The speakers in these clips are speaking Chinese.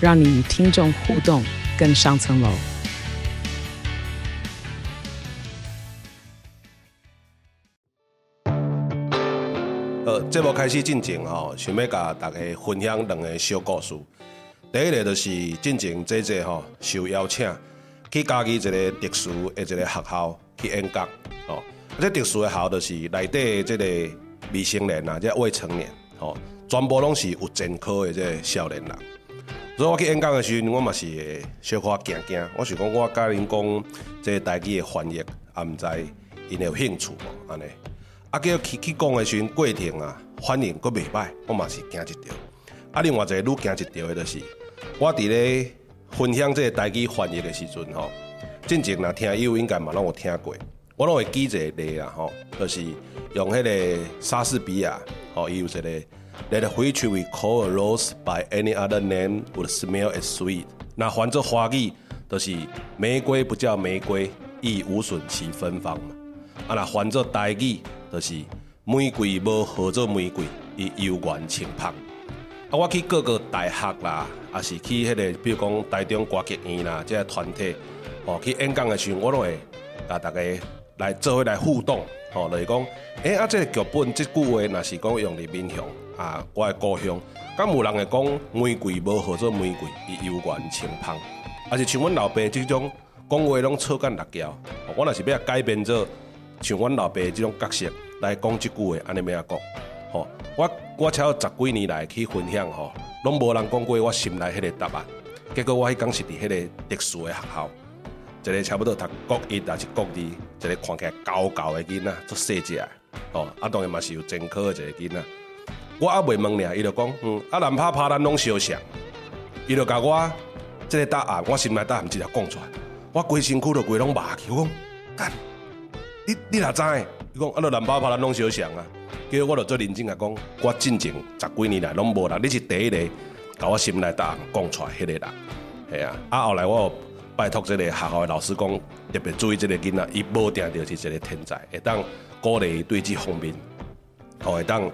让你与听众互动更上层楼。呃，节目开始进前吼，想要甲大家分享两个小故事。第一个就是进前这这吼受邀请去家己一个特殊的一个学校去演讲哦。这特殊的学校就是内底这个未成年啊，这未成年哦，全部拢是有前科的这个少年人。所以我去演讲的时候，我嘛是会小可惊惊。我想讲，我甲恁讲这个台语的翻译，也毋知因有兴趣无安尼。啊，叫去去讲的时阵，过程啊，反应阁袂歹，我嘛是惊一跳。啊，另外一个愈惊一跳的，就是我伫咧分享这个台语翻译的时阵吼，进前若听友应该嘛拢有听过，我拢会记一个例啊吼，就是用迄个莎士比亚吼，伊有一个 That which we call a rose by any other name would smell as sweet。那翻做华语，就是玫瑰不叫玫瑰，亦无损其芬芳嘛。啊，那翻做台语。就是玫瑰无合做玫瑰，伊悠远清芳。啊，我去各个大学啦，啊是去迄、个，比如讲台中歌剧院啦，即个团体，哦去演讲的时候，我都会甲大家来做伙来互动，哦，就是讲，诶、啊，即个剧本即句话，若是讲用伫面向啊，我的故乡，敢有人会讲玫瑰无号做玫瑰，伊悠远清芳，啊是像阮老爸这种讲话拢错干辣椒，我若是要改变做。像阮老爸这种角色来讲这句话，安尼要安讲？吼，我我超十几年来去分享吼，拢无人讲过我心内迄个答案。结果我迄讲是伫迄个特殊的学校，一个差不多读国一还是国二，一个看起来高高的囡仔，做细只的，吼，啊当然嘛是有前科的一个囡仔。我还未问呢，伊就讲，嗯，啊南拍拍咱拢相像，伊就甲我这个答案，我心内答案直接讲出来，我规身躯都规拢麻去，我讲干。你你哪知？伊讲啊，着南巴帕咱拢相像啊。叫我着做认真来讲，我进前十几年来拢无人，你是第一个，甲我心内答案讲出来迄个人，系啊。啊后来我拜托这个学校的老师讲，特别注意这个囡仔，伊无定着是一个天才，会当鼓励对这方面，吼会当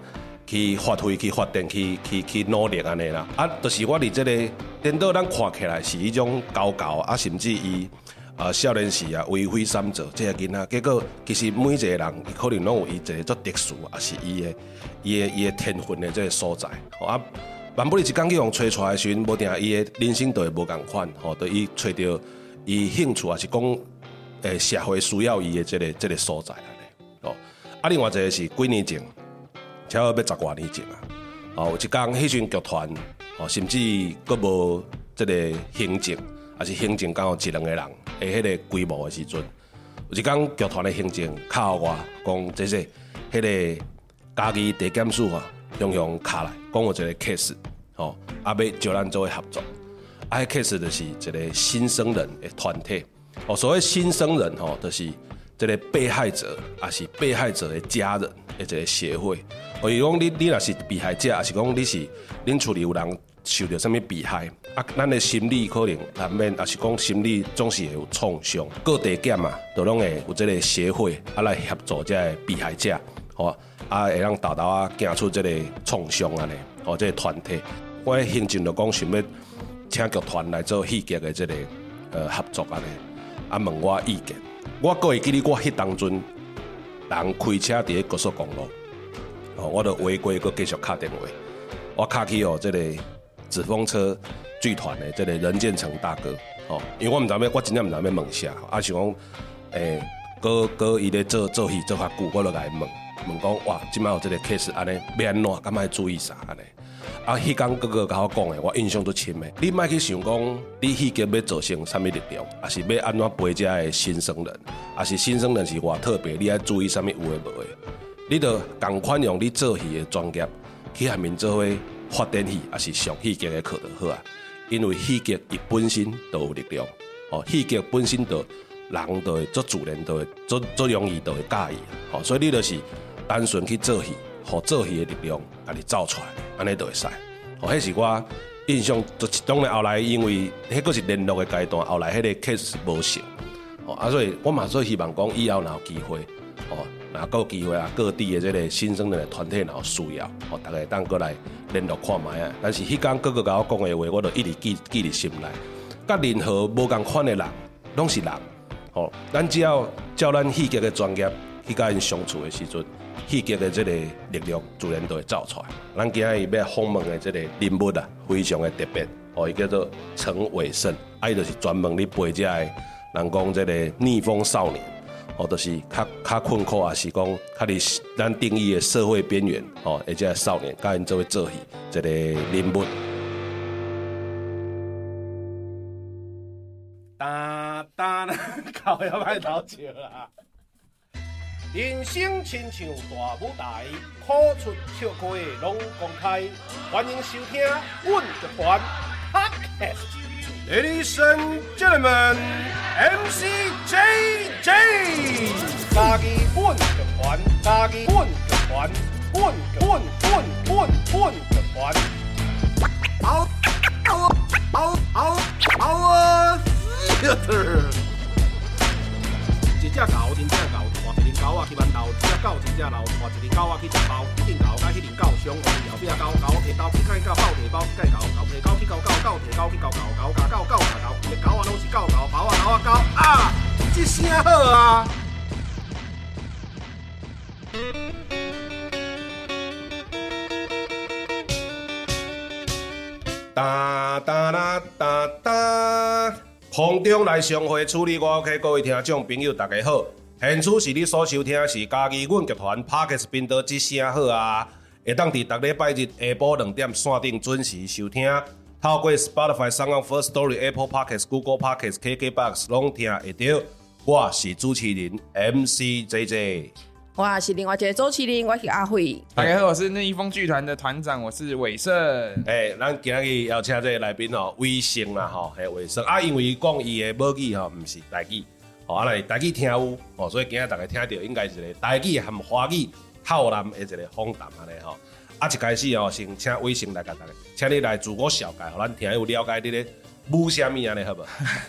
去发挥、去发展、去去去努力安尼啦。啊，就是我伫这个颠倒咱看起来是一种高高啊，甚至伊。啊，少年时啊，为非三者，这个囡仔，结果其实每一个人，伊可能拢有伊一个做特殊，也是伊的伊的伊的天分的这个所在。吼啊，万不离一讲去用吹出来的时阵，无定伊的人生都会无共款，吼，对伊找到伊兴趣，也是讲诶社会需要伊的这个这个所在安尼。哦，啊，另外一个是几年前，超要十外年前啊，哦，有一讲迄阵剧团，哦，甚至阁无这个行政。还是行政刚好一两个人，诶，迄个规模的时阵，有一讲剧团的行政敲我，讲这些，迄个家己地检署啊，用用卡来，讲有一个 case，吼，啊，要招咱做伙合作，啊，迄 case 就是一个新生人的团体，哦，所谓新生人吼，就是这个被害者，也是被害者的家人一个协会，所以讲你你若是被害者，还是讲你是恁厝里有人。受到什么被害啊？咱的心理可能难免，也是讲心理总是会有创伤。各地检啊，都拢会有这个协会啊来协助这个被害者，吼啊会让达到啊行出这个创伤安尼，吼这个团体。我行政就讲想要请剧团来做戏剧的这个呃合作安尼，啊问我意见。我个会记得我迄当阵人开车伫个高速公路，哦，我就违规阁继续敲电话，我敲去哦这个。纸风车剧团的这个任建成大哥，哦，因为我唔知咩，我真正唔知咩问下，啊，想讲，诶、欸，哥哥伊咧做做戏做较久，我就来问，问讲，哇，即摆有这个 case 安尼，要安怎，敢爱注意啥安尼？啊，迄讲哥哥甲我讲的，我印象都深的。你莫去想讲，你戏剧要做成啥物力量，还是要安怎陪这个新生人，还是新生人是偌特别，你爱注意啥物有诶无诶？你着共款用你做戏的专业去下面做伙。发展戏也是上戏剧的课就好啊，因为戏剧伊本身就有力量，哦，戏剧本身就人就会做自然就会做做容易就会介意，哦，所以你就是单纯去做戏，互做戏的力量，甲你走出来，安尼就会使。哦，迄是我印象，就当然后来因为迄个是联络的阶段，后来迄个 case 无成，哦，啊，所以我嘛所以希望讲以后若有机会，哦。啊，各有机会啊，各地的这个新生的团体然后需要，哦，大家当过来联络看卖啊。但是迄天哥哥甲我讲的话，我都一直记记伫心内。甲任何无共款的人，拢是人，哦，咱只要照咱戏剧的专业去甲因相处的时阵，戏剧的这个力量自然都会走出来。咱今日要访问的这个人物啊，非常的特别，哦，伊叫做陈伟胜，伊就是专门咧陪这个人讲这个逆风少年。哦，就是较较困苦，也是讲较伫咱定义的社会边缘，哦，而且少年，甲因做位做戏，一个人物。哒哒，靠，要歹偷笑啦！人生亲像大舞台，苦出笑开拢公开，欢迎收听《阮乐团》阿克。Ladies and gentlemen, MC JJ，家己阮乐团，家己阮乐团，阮阮阮阮阮乐团。嗷嗷嗷嗷嗷啊！一只狗，真正狗，换一只狗啊去豌豆，一只狗真正老，换一只狗啊去食包，一只狗甲迄只狗相爱，后壁狗狗提包，去甲伊狗抱提包，去甲伊狗狗提狗去狗狗狗提狗去狗狗狗甲狗狗甲狗，一只狗啊拢是狗狗，包啊狗啊狗啊，这声好啊！哒哒啦哒哒。空中来相会处理我 OK，各位听众朋友大家好，现处是你所收听的是嘉义阮剧团 Podcast 频道之声好啊，会当伫逐礼拜日下晡两点线顶准时收听，透过 Spotify、SoundOn、First Story、Apple Podcast、Google Podcast、KKBox 拢听会到，我是主持人 MC JJ。我是另外一个主持人，我是阿辉。大家好，我是那一峰剧团的团长，我是伟胜。哎，咱今日邀请这个来宾哦，伟盛啦吼，还有伟胜啊，因为伊讲伊的母语吼，唔是台语，哦，啊来台语听有，哦，所以今日大家听到应该是一个台语和华语浩南的一个访谈安尼吼。啊，一开始哦，先请微信来甲大家，请你来自我绍介，让咱听有了解你咧。舞虾米安尼好不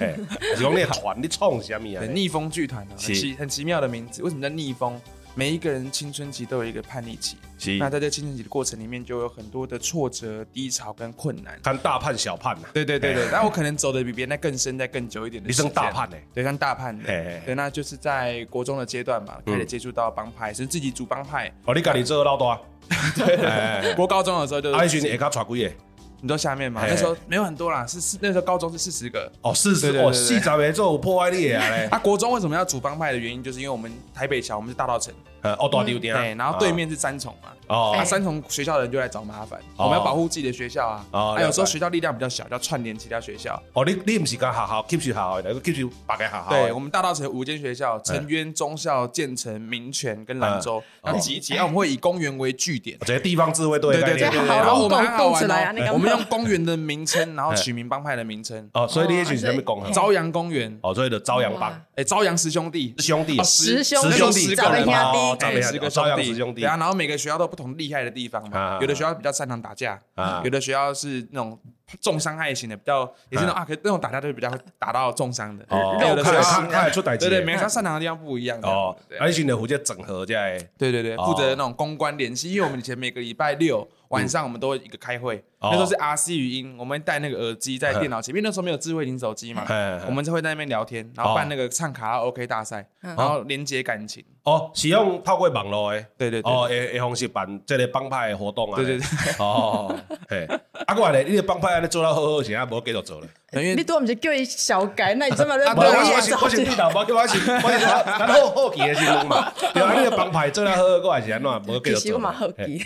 是讲你团你创虾米啊？逆风剧团啊，很奇很奇妙的名字，为什么叫逆风？每一个人青春期都有一个叛逆期，那在这青春期的过程里面，就有很多的挫折、低潮跟困难。看大叛小叛呐，对对对对，那我可能走的比别人更深、再更久一点的。你是大叛呢？对，像大叛的。对，那就是在国中的阶段嘛，开始接触到帮派，是自己组帮派。哦，你家里做老大。对，国高中的时候就。阿群，你刚传过耶？你都下面吗？那时候没有很多啦，是是那时候高中是四十个。哦，四十个，四十个做有破坏力啊嘞。啊，国中为什么要组帮派的原因，就是因为我们台北桥，我们是大道城呃。哦，大丢点。对，然后对面是三重嘛。哦。那三重学校的人就来找麻烦，我们要保护自己的学校啊。哦。还有时候学校力量比较小，要串联其他学校。哦，你你不是讲学校，keep 住学校的，keep 住别个学校。对，我们大稻城五间学校：成渊、中校、建成、民权跟兰州。要集结，我们会以公园为据点。这些地方自卫队。对对对对。然后我们还好玩哦，我们用公园的名称，然后取名帮派的名称。哦，所以你也取什么公？朝阳公园。哦，所以的朝阳帮。哎，朝阳十兄弟。兄弟。十兄弟。十个人哦，十个朝阳十兄弟。对啊，然后每个学校都有不同厉害的地方嘛。有的学校比较擅长打架，有的学校是那种重伤害型的，比较也是那种啊，可那种打架都是比较打到重伤的。哦。有的学校他也出打击。对对，每个学校擅长的地方不一样。哦。而且呢，负责整合在。对对对，负责那种公关联系，因为我们以前每个礼拜六。晚上我们都会一个开会，那时候是 RC 语音，我们带那个耳机在电脑前面，那时候没有智慧型手机嘛，我们就会在那边聊天，然后办那个唱卡拉 OK 大赛，然后连接感情。哦，是用透过网络诶，对对对，哦，诶诶，方式办这个帮派的活动啊，对对对，哦，嘿，啊，过来咧，你的帮派安尼做到好好，现在无继续做了。你多唔是叫伊小改，那你这么认真？我是我是领导，我叫我是我是咱好好奇的新闻嘛。对啊，你个帮派做到好好，过来是安怎无继续做？其实我蛮好奇，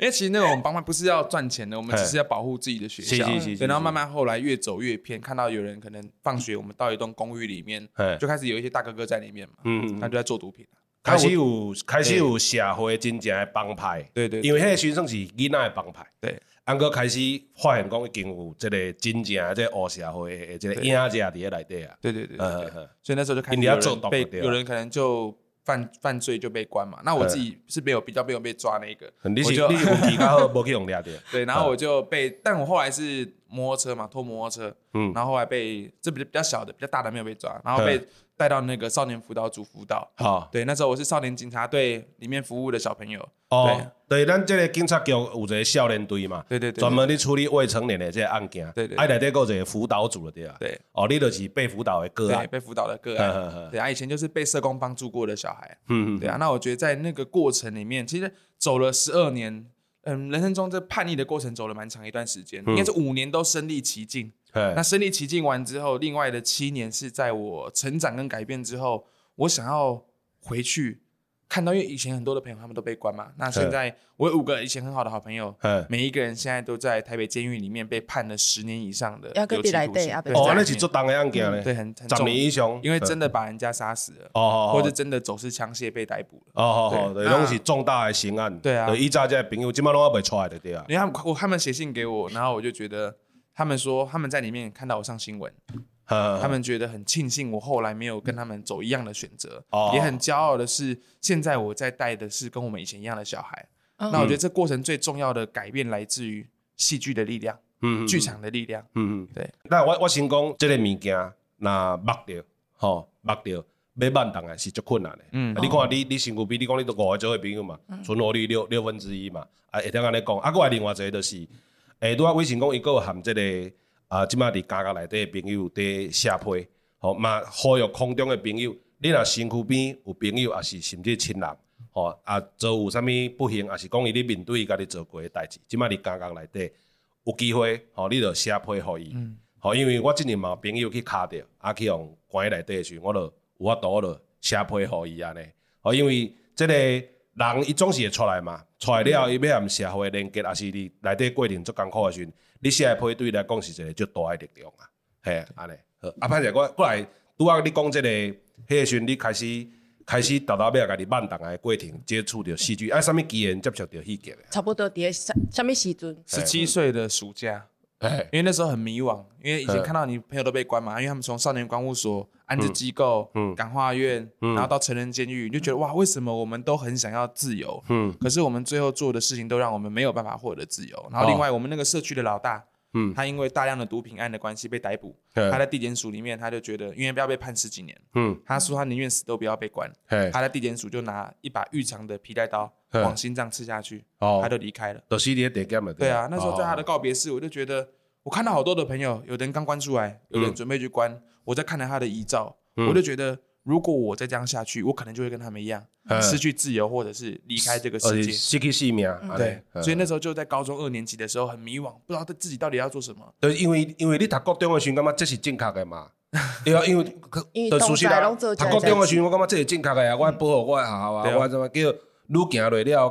因为其实那种帮派不是要赚钱的，我们只是要保护自己的学校。然后慢慢后来越走越偏，看到有人可能放学，我们到一栋公寓里面，就开始有一些大哥哥在里面嘛，嗯，他就在做毒品。开始有开始有社会真正的帮派，对对，因为迄个学生是囡仔的帮派，对。安哥开始发现讲已经有这个真正的这个黑社会的这个影子伫咧内底啊。对对对所以那时候就开始有人被有人可能就犯犯罪就被关嘛。那我自己是没有比较没有被抓那个。对，然后我就被，但我后来是摩托车嘛，偷摩托车，嗯然后后来被这比较比较小的，比较大的没有被抓，然后被带到那个少年辅导组辅导。好，对，那时候我是少年警察队里面服务的小朋友。哦，对，咱这个警察局有一个少年队嘛，对对对，专门去处理未成年的这个案件。对对，哎，内底有一个辅导组的对啊。对，哦，你就是被辅导的个案，被辅导的个案。对啊，以前就是被社工帮助过的小孩。嗯嗯，对啊，那我觉得在那个过程里面，其实走了十二年，嗯，人生中这叛逆的过程走了蛮长一段时间，应该是五年都身历其境。那身临其境完之后，另外的七年是在我成长跟改变之后，我想要回去看到，因为以前很多的朋友他们都被关嘛，那现在我有五个以前很好的好朋友，每一个人现在都在台北监狱里面被判了十年以上的有期徒刑。哦，那是做重的案件呢，对，很十年以上，因为真的把人家杀死了，哦，或者真的走私枪械被逮捕了，哦哦哦，对，拢是重大的刑案，对啊，以前这朋友今麦拢还没出来的对啊，你看我他们写信给我，然后我就觉得他们说他们在里面看到我上新闻。他们觉得很庆幸，我后来没有跟他们走一样的选择，哦、也很骄傲的是，现在我在带的是跟我们以前一样的小孩。嗯、那我觉得这过程最重要的改变来自于戏剧的力量，嗯，剧场的力量，嗯嗯，对。那我我先讲这个物件，那抹掉，吼抹掉，要慢当然是足困难的。嗯，你看你你身躯比你讲你都五个做伙朋友嘛，存活率六六分之一嘛，啊，会听安尼讲，啊，还有另外一个就是，诶、欸，拄啊，微信讲伊个含即个。啊，即马伫家家内底诶朋友伫写批，吼嘛呼吁空中诶朋友，你若身躯边有朋友，也是甚至亲人，吼啊做有啥物不幸，也是讲伊咧面对伊家己做过诶代志，即马伫家家内底有机会，吼你着写批互伊，吼因为我即年嘛朋友去卡着，啊去用关内底诶时，我著有法度，我着写批互伊安尼，吼因为即个人伊总是会出来嘛，出来了伊要含社会连接，也是你内底过程足艰苦诶时阵。你写批对伊来讲是一个足大诶力量啊，嘿，安尼。好，啊，歹势我过来，拄仔你讲即个，迄个时阵你开始开始逐逐尾啊，家己慢动诶过程接触着戏剧，啊，啥物机缘接触着戏剧诶？差不多伫啥啥物时阵？十七岁的暑假，因为那时候很迷惘，因为以前看到你朋友都被关嘛，因为他们从少年观护所、安置机构、感化院，然后到成人监狱，你就觉得哇，为什么我们都很想要自由？嗯，可是我们最后做的事情都让我们没有办法获得自由。然后另外，我们那个社区的老大，嗯，他因为大量的毒品案的关系被逮捕，他在地检署里面，他就觉得因为不要被判十几年，嗯，他说他宁愿死都不要被关。他在地检署就拿一把预长的皮带刀往心脏刺下去，他就离开了。对啊，那时候在他的告别式，我就觉得我看到好多的朋友，有人刚关出来，有人准备去关。我在看了他的遗照，我就觉得，如果我再这样下去，我可能就会跟他们一样，失去自由，或者是离开这个世界，失去性命。对，所以那时候就在高中二年级的时候很迷惘，不知道自己到底要做什么。对，因为因为你读高中的时候，感觉这是正确的嘛。对啊，因为的熟悉啦，读高中的时候，我感觉这是正确的啊，我要保护我的学校啊，我怎么叫愈行落了，到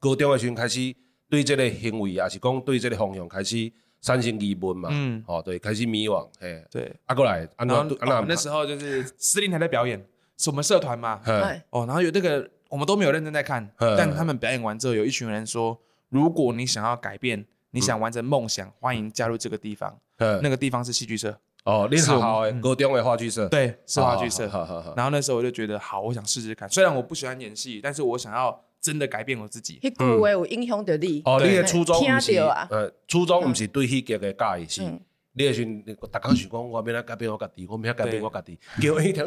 高中的时候开始对这个行为，也是讲对这个方向开始。产生疑问嘛？嗯，哦，对，开始迷惘，嘿，对，啊，过来，然后那时候就是司令台在表演，是我们社团嘛，哦，然后有这个，我们都没有认真在看，但他们表演完之后，有一群人说，如果你想要改变，你想完成梦想，欢迎加入这个地方，那个地方是戏剧社，哦，你好好诶，高中的话剧社，对，是话剧社，然后那时候我就觉得，好，我想试试看，虽然我不喜欢演戏，但是我想要。真的改变我自己。迄句话有影响着你。哦，你的初衷不是，呃，初衷不是对戏剧的介意，是你的时候，大家想讲，我要来改变我家己，我要改变我家己，叫一条，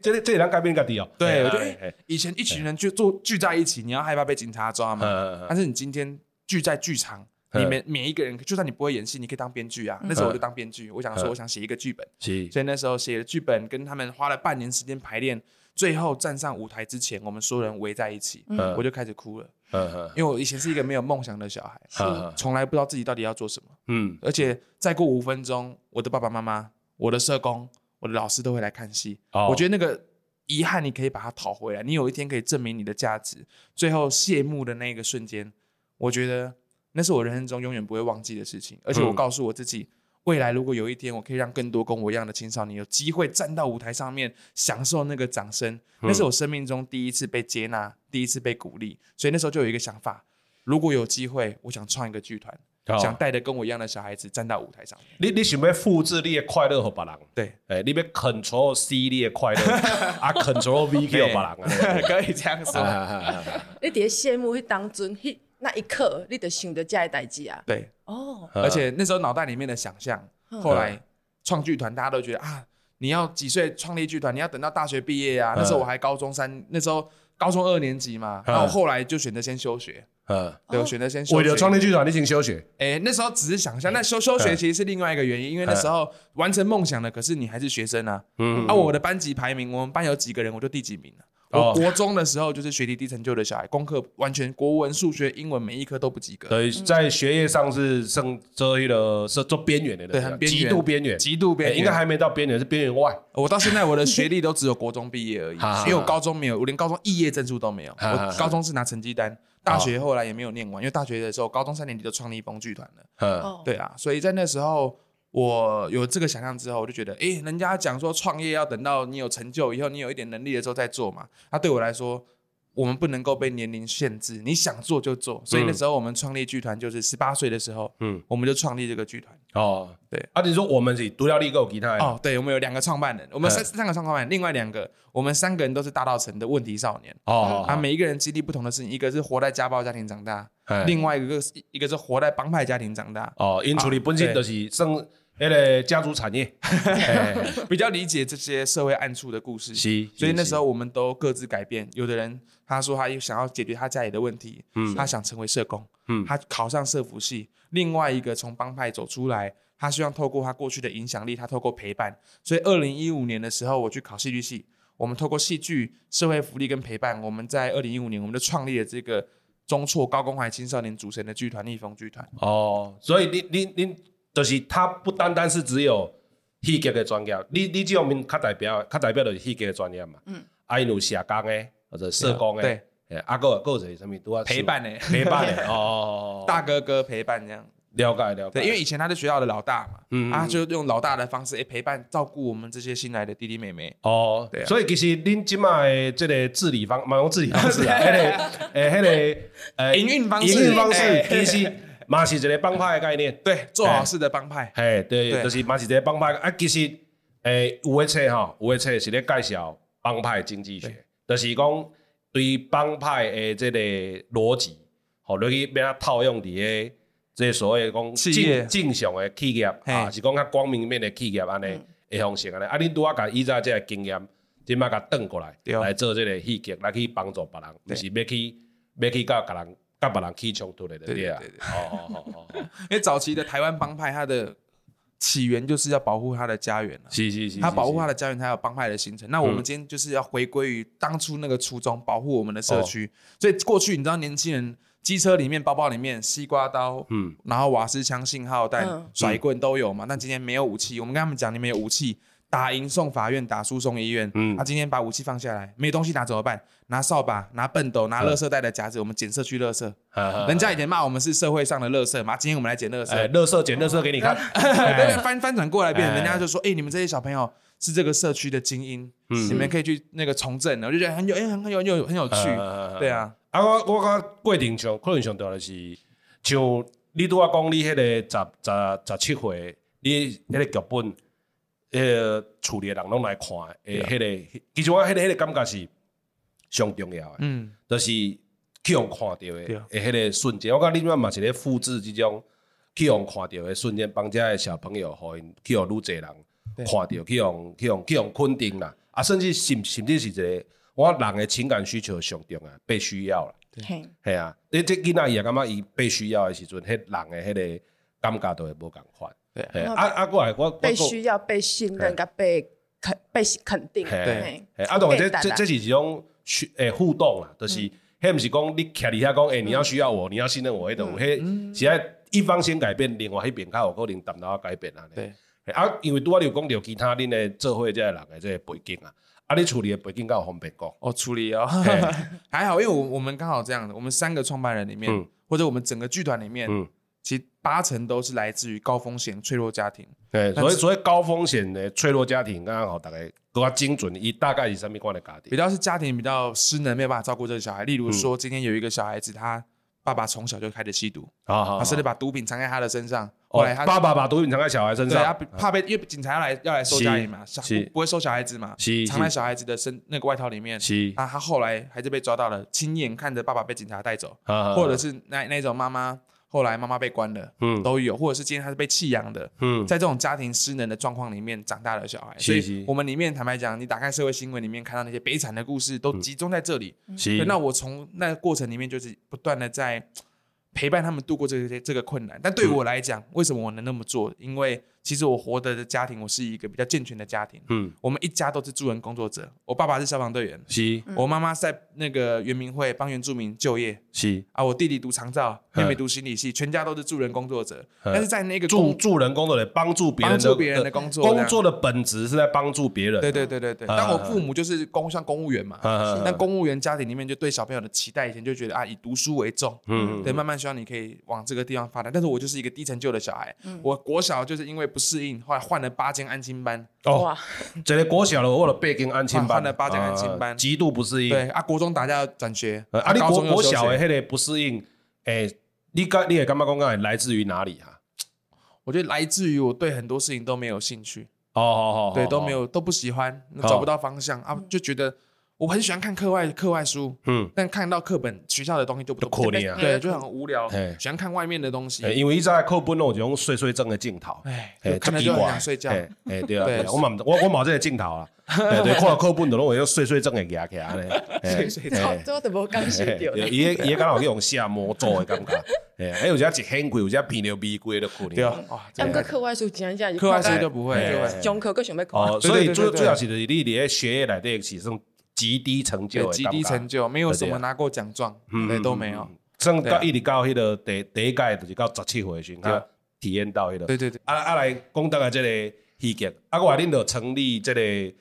这这能改变家己哦。对，我觉得以前一群人就坐聚在一起，你要害怕被警察抓嘛。但是你今天聚在剧场，你们每一个人，就算你不会演戏，你可以当编剧啊。那时候我就当编剧，我想说，我想写一个剧本。所以那时候写了剧本，跟他们花了半年时间排练。最后站上舞台之前，我们所有人围在一起，嗯、我就开始哭了。嗯、因为我以前是一个没有梦想的小孩，从、嗯、来不知道自己到底要做什么。嗯、而且再过五分钟，我的爸爸妈妈、我的社工、我的老师都会来看戏。哦、我觉得那个遗憾，你可以把它讨回来。你有一天可以证明你的价值。最后谢幕的那个瞬间，我觉得那是我人生中永远不会忘记的事情。而且我告诉我自己。嗯未来如果有一天我可以让更多跟我一样的青少年有机会站到舞台上面享受那个掌声，那是我生命中第一次被接纳，第一次被鼓励。所以那时候就有一个想法：如果有机会，我想创一个剧团，想带着跟我一样的小孩子站到舞台上面。你你想要复制你的快乐和别人？对，哎，你要 Control C 你的快乐，啊 Control V 给别人啊，可以这样说。你在羡慕迄当中，迄那一刻，你就想着这些代志啊。对，哦，而且那时候脑袋里面的想象，后来创剧团，大家都觉得啊，你要几岁创立剧团？你要等到大学毕业啊。那时候我还高中三，那时候高中二年级嘛，然后后来就选择先休学。呃，对，我选择先休学。为了创立剧团，你请休学。哎，那时候只是想象，那休休学其实是另外一个原因，因为那时候完成梦想了，可是你还是学生啊。嗯。啊，我的班级排名，我们班有几个人，我就第几名了。我国中的时候就是学习低成就的小孩，功课完全国文、数学、英文每一科都不及格。对，在学业上是剩这一个是做边缘的，对，很边缘，极度边缘，极度边缘，应该还没到边缘，是边缘外。我到现在我的学历都只有国中毕业而已，因为我高中没有，我连高中肄业证书都没有。我高中是拿成绩单。大学后来也没有念完，因为大学的时候，高中三年级就创立风剧团了。对啊，所以在那时候，我有这个想象之后，我就觉得，诶，人家讲说创业要等到你有成就以后，你有一点能力的时候再做嘛。那对我来说，我们不能够被年龄限制，你想做就做。所以那时候我们创立剧团，就是十八岁的时候，嗯，我们就创立这个剧团。哦，对。啊，你说我们是独立立构其他？哦，对，我们有两个创办人，我们三三个创办人，另外两个，我们三个人都是大道城的问题少年。哦，啊，每一个人经历不同的事情，一个是活在家暴家庭长大，另外一个是一个是活在帮派家庭长大。哦，因处理本身就是生。那个家族产业，比较理解这些社会暗处的故事，所以那时候我们都各自改变。有的人他说他想要解决他家里的问题，嗯他想成为社工，嗯他考上社福系。另外一个从帮派走出来，他希望透过他过去的影响力，他透过陪伴。所以二零一五年的时候，我去考戏剧系，我们透过戏剧、社会福利跟陪伴，我们在二零一五年，我们就创立了这个中辍高关怀青少年组成的剧团——逆风剧团。哦，所以你你你。就是他不单单是只有戏剧的专业，你你这方面较代表，较代表就是戏剧的专业嘛。嗯。啊，有社工的或者社工的，对。啊，个个是什么都要陪伴的，陪伴的 哦。大哥哥陪伴这样。了解了解。对，因为以前他是学校的老大嘛，嗯，啊，就用老大的方式诶陪伴照顾我们这些新来的弟弟妹妹。哦，对。所以其实恁即卖的这个治理方，蛮用治理方式啊，迄个诶，迄个诶，营运方式，营运方式其实。嘛是一个帮派的概念，对，做好事的帮派，嘿，对，就是嘛是一个帮派。啊，其实，诶，有的册吼，有的册是咧介绍帮派经济学，就是讲对帮派的这个逻辑，吼，你去变啊套用伫个即所谓讲正正常的企业啊，是讲较光明面的企业安尼的方式安尼。啊，恁拄啊甲以前即个经验，即马甲转过来来做即个戏剧，来去帮助别人，不是要去要去甲别人。干把人起冲突来的，对对对对，哦哦哦哦，因为早期的台湾帮派，它的起源就是要保护他的家园，是是是，他保护他的家园，才有帮派的形成。那我们今天就是要回归于当初那个初衷，保护我们的社区。所以过去你知道，年轻人机车里面、包包里面，西瓜刀，嗯，然后瓦斯枪、信号弹、甩棍都有嘛。但今天没有武器，我们跟他们讲，你们有武器。打赢送法院，打输送医院。嗯，他、啊、今天把武器放下来，没东西拿怎么办？拿扫把，拿笨斗，拿垃圾袋的夹子，我们捡社区垃圾。嗯、人家以前骂我们是社会上的垃圾嘛，今天我们来捡垃圾。垃圾捡垃圾给你看。翻翻转过来变，人家就说：哎、欸，你们这些小朋友是这个社区的精英，嗯、你们可以去那个从政。我就觉得很有，哎，很很有，很有，很有趣。对啊。啊，我我讲过程上，可能上到的是，就你拄我讲你迄个十十十七岁，你迄个剧本。迄个处理的人拢来看，诶，迄个其实我迄个迄个感觉是上重要诶，嗯，就是去互看到诶，诶，迄个瞬间，我感觉你嘛是咧复制即种去互看到诶瞬间，帮遮诶小朋友，互因去互愈侪人看到，去互去互去互肯定啦，啊，甚至甚甚至是一个我人诶情感需求上重要，被需要啦，系系啊，你即囡仔伊也感觉伊被需要诶时阵，迄人诶迄个感觉都会无共款。对，啊啊，过来我被需要、被信任、甲被肯、被肯定。对，啊，当然这这这是一种诶互动啊，就是，迄毋是讲你徛伫遐讲，诶，你要需要我，你要信任我，迄种，迄是爱一方先改变，另外迄边较有可能淡薄仔改变啊。对，啊，因为拄仔你有讲到其他恁诶做伙这个人诶这个背景啊，啊，你处理诶背景较有方便讲。哦，处理哦，还好，因为我我们刚好这样的，我们三个创办人里面，或者我们整个剧团里面。其实八成都是来自于高风险脆弱家庭。对，所以所谓高风险的脆弱家庭，刚刚好大概比较精准，一大概以什么样的家庭？比较是家庭比较失能，没有办法照顾这个小孩。例如说，今天有一个小孩子，他爸爸从小就开始吸毒，好好，甚至把毒品藏在他的身上。后来他爸爸把毒品藏在小孩身上，对，他怕被，因为警察要来要来收家里嘛，不会收小孩子嘛，藏在小孩子的身那个外套里面。啊，他后来还是被抓到了，亲眼看着爸爸被警察带走，或者是那那种妈妈。后来妈妈被关了，嗯，都有，或者是今天他是被弃养的，嗯，在这种家庭失能的状况里面长大的小孩，所以我们里面坦白讲，你打开社会新闻里面看到那些悲惨的故事，都集中在这里。嗯，那我从那个过程里面就是不断的在陪伴他们度过这些这个困难。但对我来讲，为什么我能那么做？因为其实我活得的家庭，我是一个比较健全的家庭。嗯，我们一家都是助人工作者。我爸爸是消防队员，是。我妈妈在那个圆明会帮原住民就业，是。啊，我弟弟读长照，妹妹读心理系，全家都是助人工作者。但是在那个助助人工作者，帮助别人，帮助别人的工作，工作的本质是在帮助别人。对对对对对。当我父母就是公像公务员嘛，那公务员家庭里面就对小朋友的期待，以前就觉得啊，以读书为重，嗯，对，慢慢希望你可以往这个地方发展。但是我就是一个低成就的小孩，我国小就是因为不适应，后来换了八间安亲班。哦！这个国小了，我了八间安亲班，换了八间安亲班，极度不适应。对啊，国中打架转学。啊，你国国小的那个不适应，诶，你刚你也感觉讲讲来自于哪里啊？我觉得来自于我对很多事情都没有兴趣。哦哦哦，对，都没有，都不喜欢，找不到方向啊，就觉得。我很喜欢看课外课外书，嗯，但看到课本学校的东西就不可怜啊，对，就很无聊。喜欢看外面的东西，因为一直在课本我就用碎碎症的镜头，哎，看了就很想睡觉。哎，对啊，我冇我我冇这个镜头啊，对 对，看了课本就拢会用碎碎症的夹起来咧。睡睡症，这都无感觉到。伊伊刚好用下魔咒的感觉，哎，还有些一很贵，有些便宜比贵的可怜。对啊，啊，不过课外书真正课外书就不会，中课个想要看。哦，所以最最好是你你喺学业内底其实。极低成就，极低成就，没有什么拿过奖状，对，都没有。正到一直到迄个第第一届，就是到十七岁时，他体验到迄个。对对对。啊啊来讲到个这个戏剧，啊我话恁就成立这个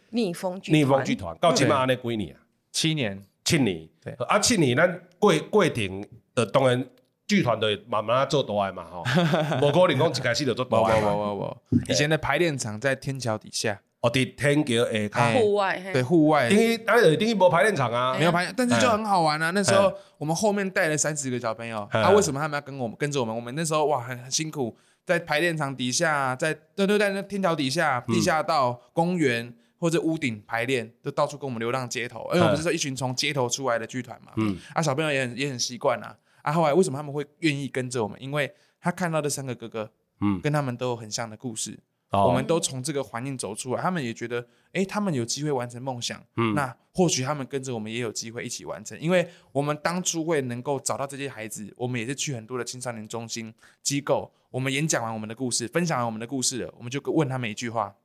逆风剧逆风剧团，到今嘛安尼几年啊？七年，七年。对。啊七年，咱过过程的当然剧团的慢慢做大个嘛吼，无可能讲一开始就做大个。不不不不，以前的排练场在天桥底下。哦，对，天桥诶，户外，对，户外，等于当然等于没排练场啊，没有排，但是就很好玩啊。那时候我们后面带了三十个小朋友，啊，为什么他们要跟我们跟着我们？我们那时候哇，很很辛苦，在排练场底下，在对对，在那天桥底下、地下道、公园或者屋顶排练，就到处跟我们流浪街头，因为我们是说一群从街头出来的剧团嘛，嗯，啊，小朋友也很也很习惯啊。啊，后来为什么他们会愿意跟着我们？因为他看到这三个哥哥，嗯，跟他们都有很像的故事。我们都从这个环境走出来，他们也觉得，哎，他们有机会完成梦想。嗯，那或许他们跟着我们也有机会一起完成。因为我们当初会能够找到这些孩子，我们也是去很多的青少年中心机构，我们演讲完我们的故事，分享完我们的故事了，我们就问他们一句话：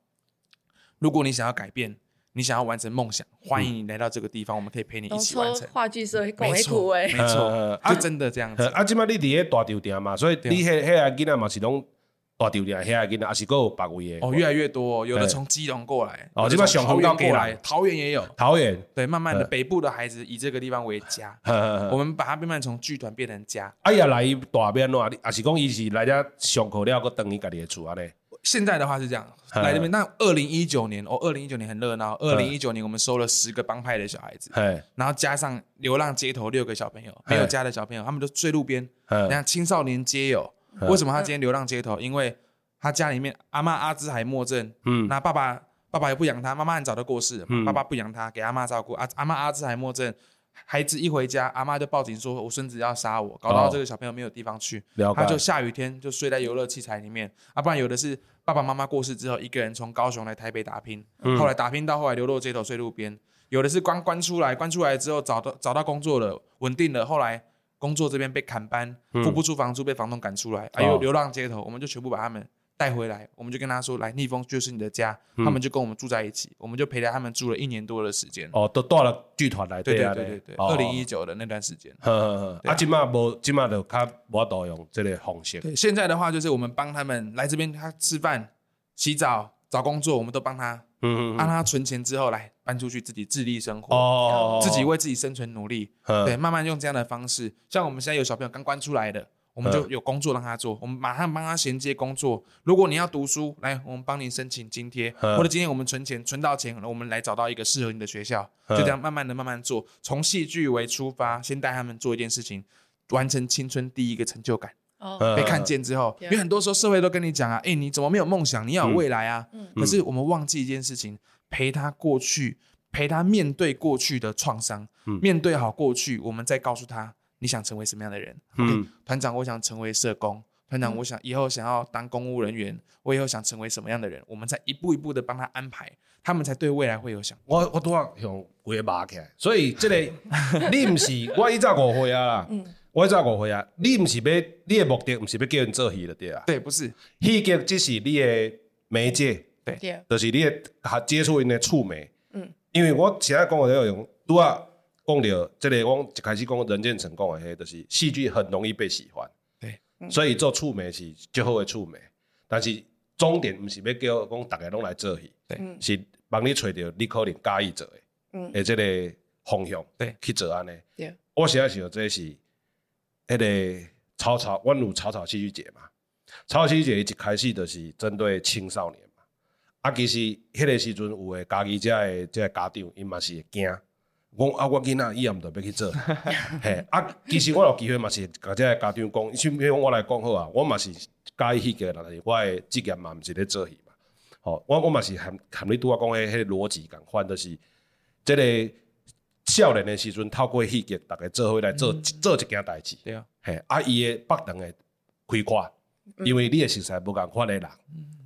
如果你想要改变，你想要完成梦想，欢迎你来到这个地方，我们可以陪你一起完成。话剧社会没错，没错，就真的这样子。啊，今嘛你伫个大酒店嘛，所以你迄迄个囡仔嘛是拢。大丢点，现在给的还是够百个月哦，越来越多，有的从基隆过来，哦，这边小桃园过来，桃园也有，桃园。对，慢慢的北部的孩子以这个地方为家，我们把它慢慢从剧团变成家。哎呀，来大边喏，还是讲伊是来这上课了，搁等于家己的厝啊嘞。现在的话是这样，来这边，那二零一九年哦，二零一九年很热闹，二零一九年我们收了十个帮派的小孩子，然后加上流浪街头六个小朋友，没有家的小朋友，他们都睡路边，你看青少年皆有。为什么他今天流浪街头？因为他家里面阿嬷阿兹海默症，嗯，那爸爸爸爸也不养他，妈妈很早就过世了，嗯、爸爸不养他，给阿妈照顾。阿阿嬷阿兹海默症，孩子一回家，阿妈就报警说，我孙子要杀我，搞到这个小朋友没有地方去，哦、他就下雨天就睡在游乐器材里面，啊，不然有的是爸爸妈妈过世之后，一个人从高雄来台北打拼，嗯、后来打拼到后来流落街头睡路边，有的是关关出来，关出来之后找到找到工作了，稳定了，后来工作这边被砍班，付不出房租，被房东赶出来，还有流浪街头，我们就全部把他们。带回来，我们就跟他说：“来，逆风就是你的家。”他们就跟我们住在一起，我们就陪着他们住了一年多的时间。哦，都到了剧团来，对对对对对，二零一九的那段时间。呵呵呵，啊，今嘛无，今嘛就较无多用这个方式。对，现在的话就是我们帮他们来这边，他吃饭、洗澡、找工作，我们都帮他。让他存钱之后来搬出去，自己自立生活。哦。自己为自己生存努力。对，慢慢用这样的方式，像我们现在有小朋友刚关出来的。我们就有工作让他做，我们马上帮他衔接工作。如果你要读书，来，我们帮你申请津贴，或者今天我们存钱存到钱，我们来找到一个适合你的学校，就这样慢慢的慢慢做，从戏剧为出发，先带他们做一件事情，完成青春第一个成就感，哦，被看见之后，因为很多时候社会都跟你讲啊，哎，你怎么没有梦想？你要有未来啊。可是我们忘记一件事情，陪他过去，陪他面对过去的创伤，面对好过去，我们再告诉他你想成为什么样的人。嗯，团长，我想成为社工。团长，我想以后想要当公务人员，我以后想成为什么样的人？我们再一步一步的帮他安排，他们才对未来会有想。我我都要用规个码起来，所以这个 你唔是我一早五岁啊啦，我一早五岁啊，你唔是要你的目的唔是要叫人做戏的对啊？对，不是。戏剧只是你的媒介，对，就是你的接触人的触媒。嗯，因为我现在讲的内容，拄啊讲到即个，我一开始讲人间成功的，就是戏剧很容易被喜欢。对。所以做触媒是最好的触媒，但是重点毋是要叫讲大家拢来做戏，对。是帮你找到你可能介意做的，嗯，诶，即个方向，对，去做安尼。对。我现在想这是迄个草草，阮有草草戏剧节嘛？草草戏剧节一开始就是针对青少年嘛。啊，其实迄个时阵有诶家己遮诶遮家长，伊嘛是会惊。讲啊，我囡仔伊也毋着要去做，嘿啊！其实我有机会嘛是甲遮个家长讲，像比如我来讲好啊，我嘛是介意戏剧，但是我诶职业嘛毋是咧做戏嘛。吼，我我嘛是含含你拄仔讲诶迄个逻辑共款，就是即个少年的时阵透过戏剧，逐个做伙来做做一件代志。对啊，嘿啊，伊诶腹肠会开阔，因为你的实在无共款的人，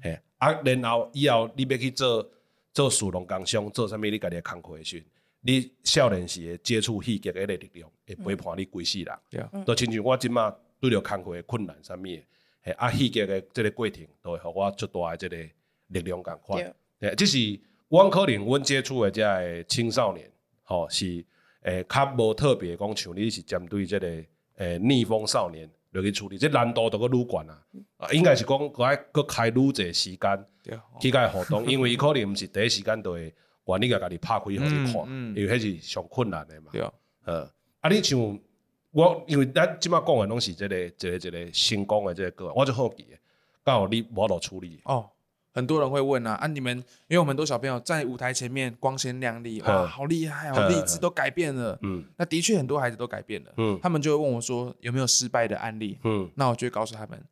嘿啊，然后以后你要去做做事农工商，做啥物你家己的工课的时。你少年时的接触戏剧诶个力量，会陪伴你几世人。对啊，都亲像我即马拄着工课的困难啥物的，嘿啊戏剧的即个过程，都会互我足大的即个力量共款。诶，即是阮可能阮接触的遮个青少年，吼是诶较无特别讲像你是针对即个诶逆风少年落去处理，即难度都阁愈悬啊。啊，应该是讲阁爱阁开愈侪时间去甲伊互动，因为伊可能毋是第一时间都会。你个家己拍开互你看，因为迄是上困难的嘛。对啊，呃，啊，你像我，因为咱即马讲的拢是这个、这个、这个成功的即个个，我就好奇，刚好你无落处理。哦，很多人会问啊，啊，你们因为我们很多小朋友在舞台前面光鲜亮丽，哇，好厉害，好励志，都改变了。嗯，那的确很多孩子都改变了。嗯，他们就会问我说，有没有失败的案例？嗯，那我就会告诉他们，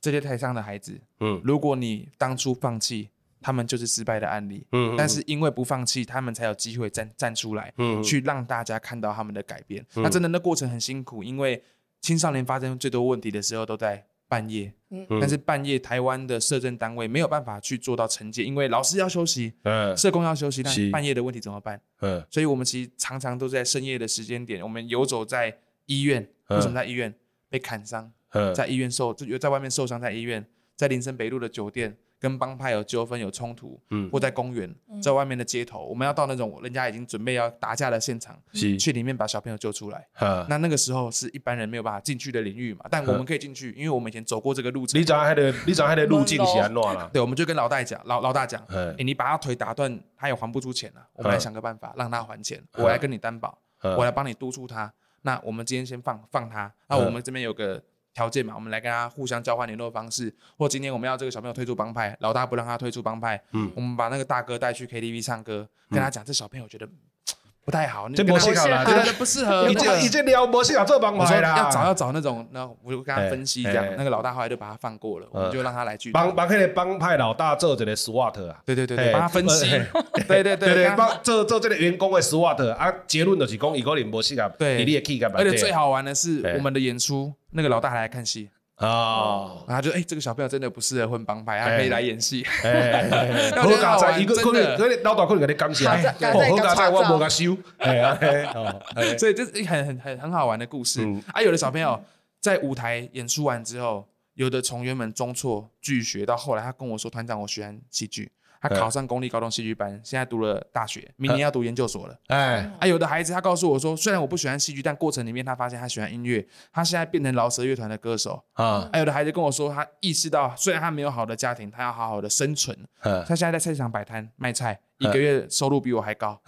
这些台上的孩子，嗯，如果你当初放弃。他们就是失败的案例，嗯，但是因为不放弃，他们才有机会站站出来，嗯，去让大家看到他们的改变。那真的那过程很辛苦，因为青少年发生最多问题的时候都在半夜，嗯，但是半夜台湾的社政单位没有办法去做到惩戒，因为老师要休息，嗯，社工要休息，但半夜的问题怎么办？嗯，所以我们其实常常都在深夜的时间点，我们游走在医院，为什么在医院被砍伤？在医院受就在外面受伤，在医院，在林森北路的酒店。跟帮派有纠纷、有冲突，嗯，或在公园，在外面的街头，我们要到那种人家已经准备要打架的现场，去里面把小朋友救出来。那那个时候是一般人没有办法进去的领域嘛，但我们可以进去，因为我们以前走过这个路程。你讲还得，你讲还得路径是安怎啦？对，我们就跟老大讲，老老大讲，哎，你把他腿打断，他也还不出钱了，我们来想个办法让他还钱，我来跟你担保，我来帮你督促他。那我们今天先放放他，那我们这边有个。条件嘛，我们来跟他互相交换联络方式，或今天我们要这个小朋友退出帮派，老大不让他退出帮派，嗯，我们把那个大哥带去 KTV 唱歌，跟他讲这小朋友觉得不太好，这不适合了，对对对，不适合，已经已经聊不适合做帮派了，要找要找那种，那我就跟他分析这样，那个老大后来就把他放过了，我们就让他来去帮帮那个帮派老大做这个 SWAT 啊，对对对，帮他分析，对对对对，帮做做这个员工的 SWAT 啊，结论就是讲一个人不适合，对，而且最好玩的是我们的演出。那个老大还来看戏哦，然后就哎，这个小朋友真的不适合混帮派，他可以来演戏。好加在一个可能，可能老大可能给你感谢，好加在我无甲收。所以这是很很很很好玩的故事。啊，有的小朋友在舞台演出完之后，有的从原本中辍拒学，到后来他跟我说：“团长，我喜欢戏剧。”他考上公立高中戏剧班，现在读了大学，明年要读研究所了。哎，啊，有的孩子他告诉我说，虽然我不喜欢戏剧，但过程里面他发现他喜欢音乐，他现在变成饶舌乐团的歌手。啊，还有的孩子跟我说，他意识到虽然他没有好的家庭，他要好好的生存。他现在在菜市场摆摊卖菜，一个月收入比我还高。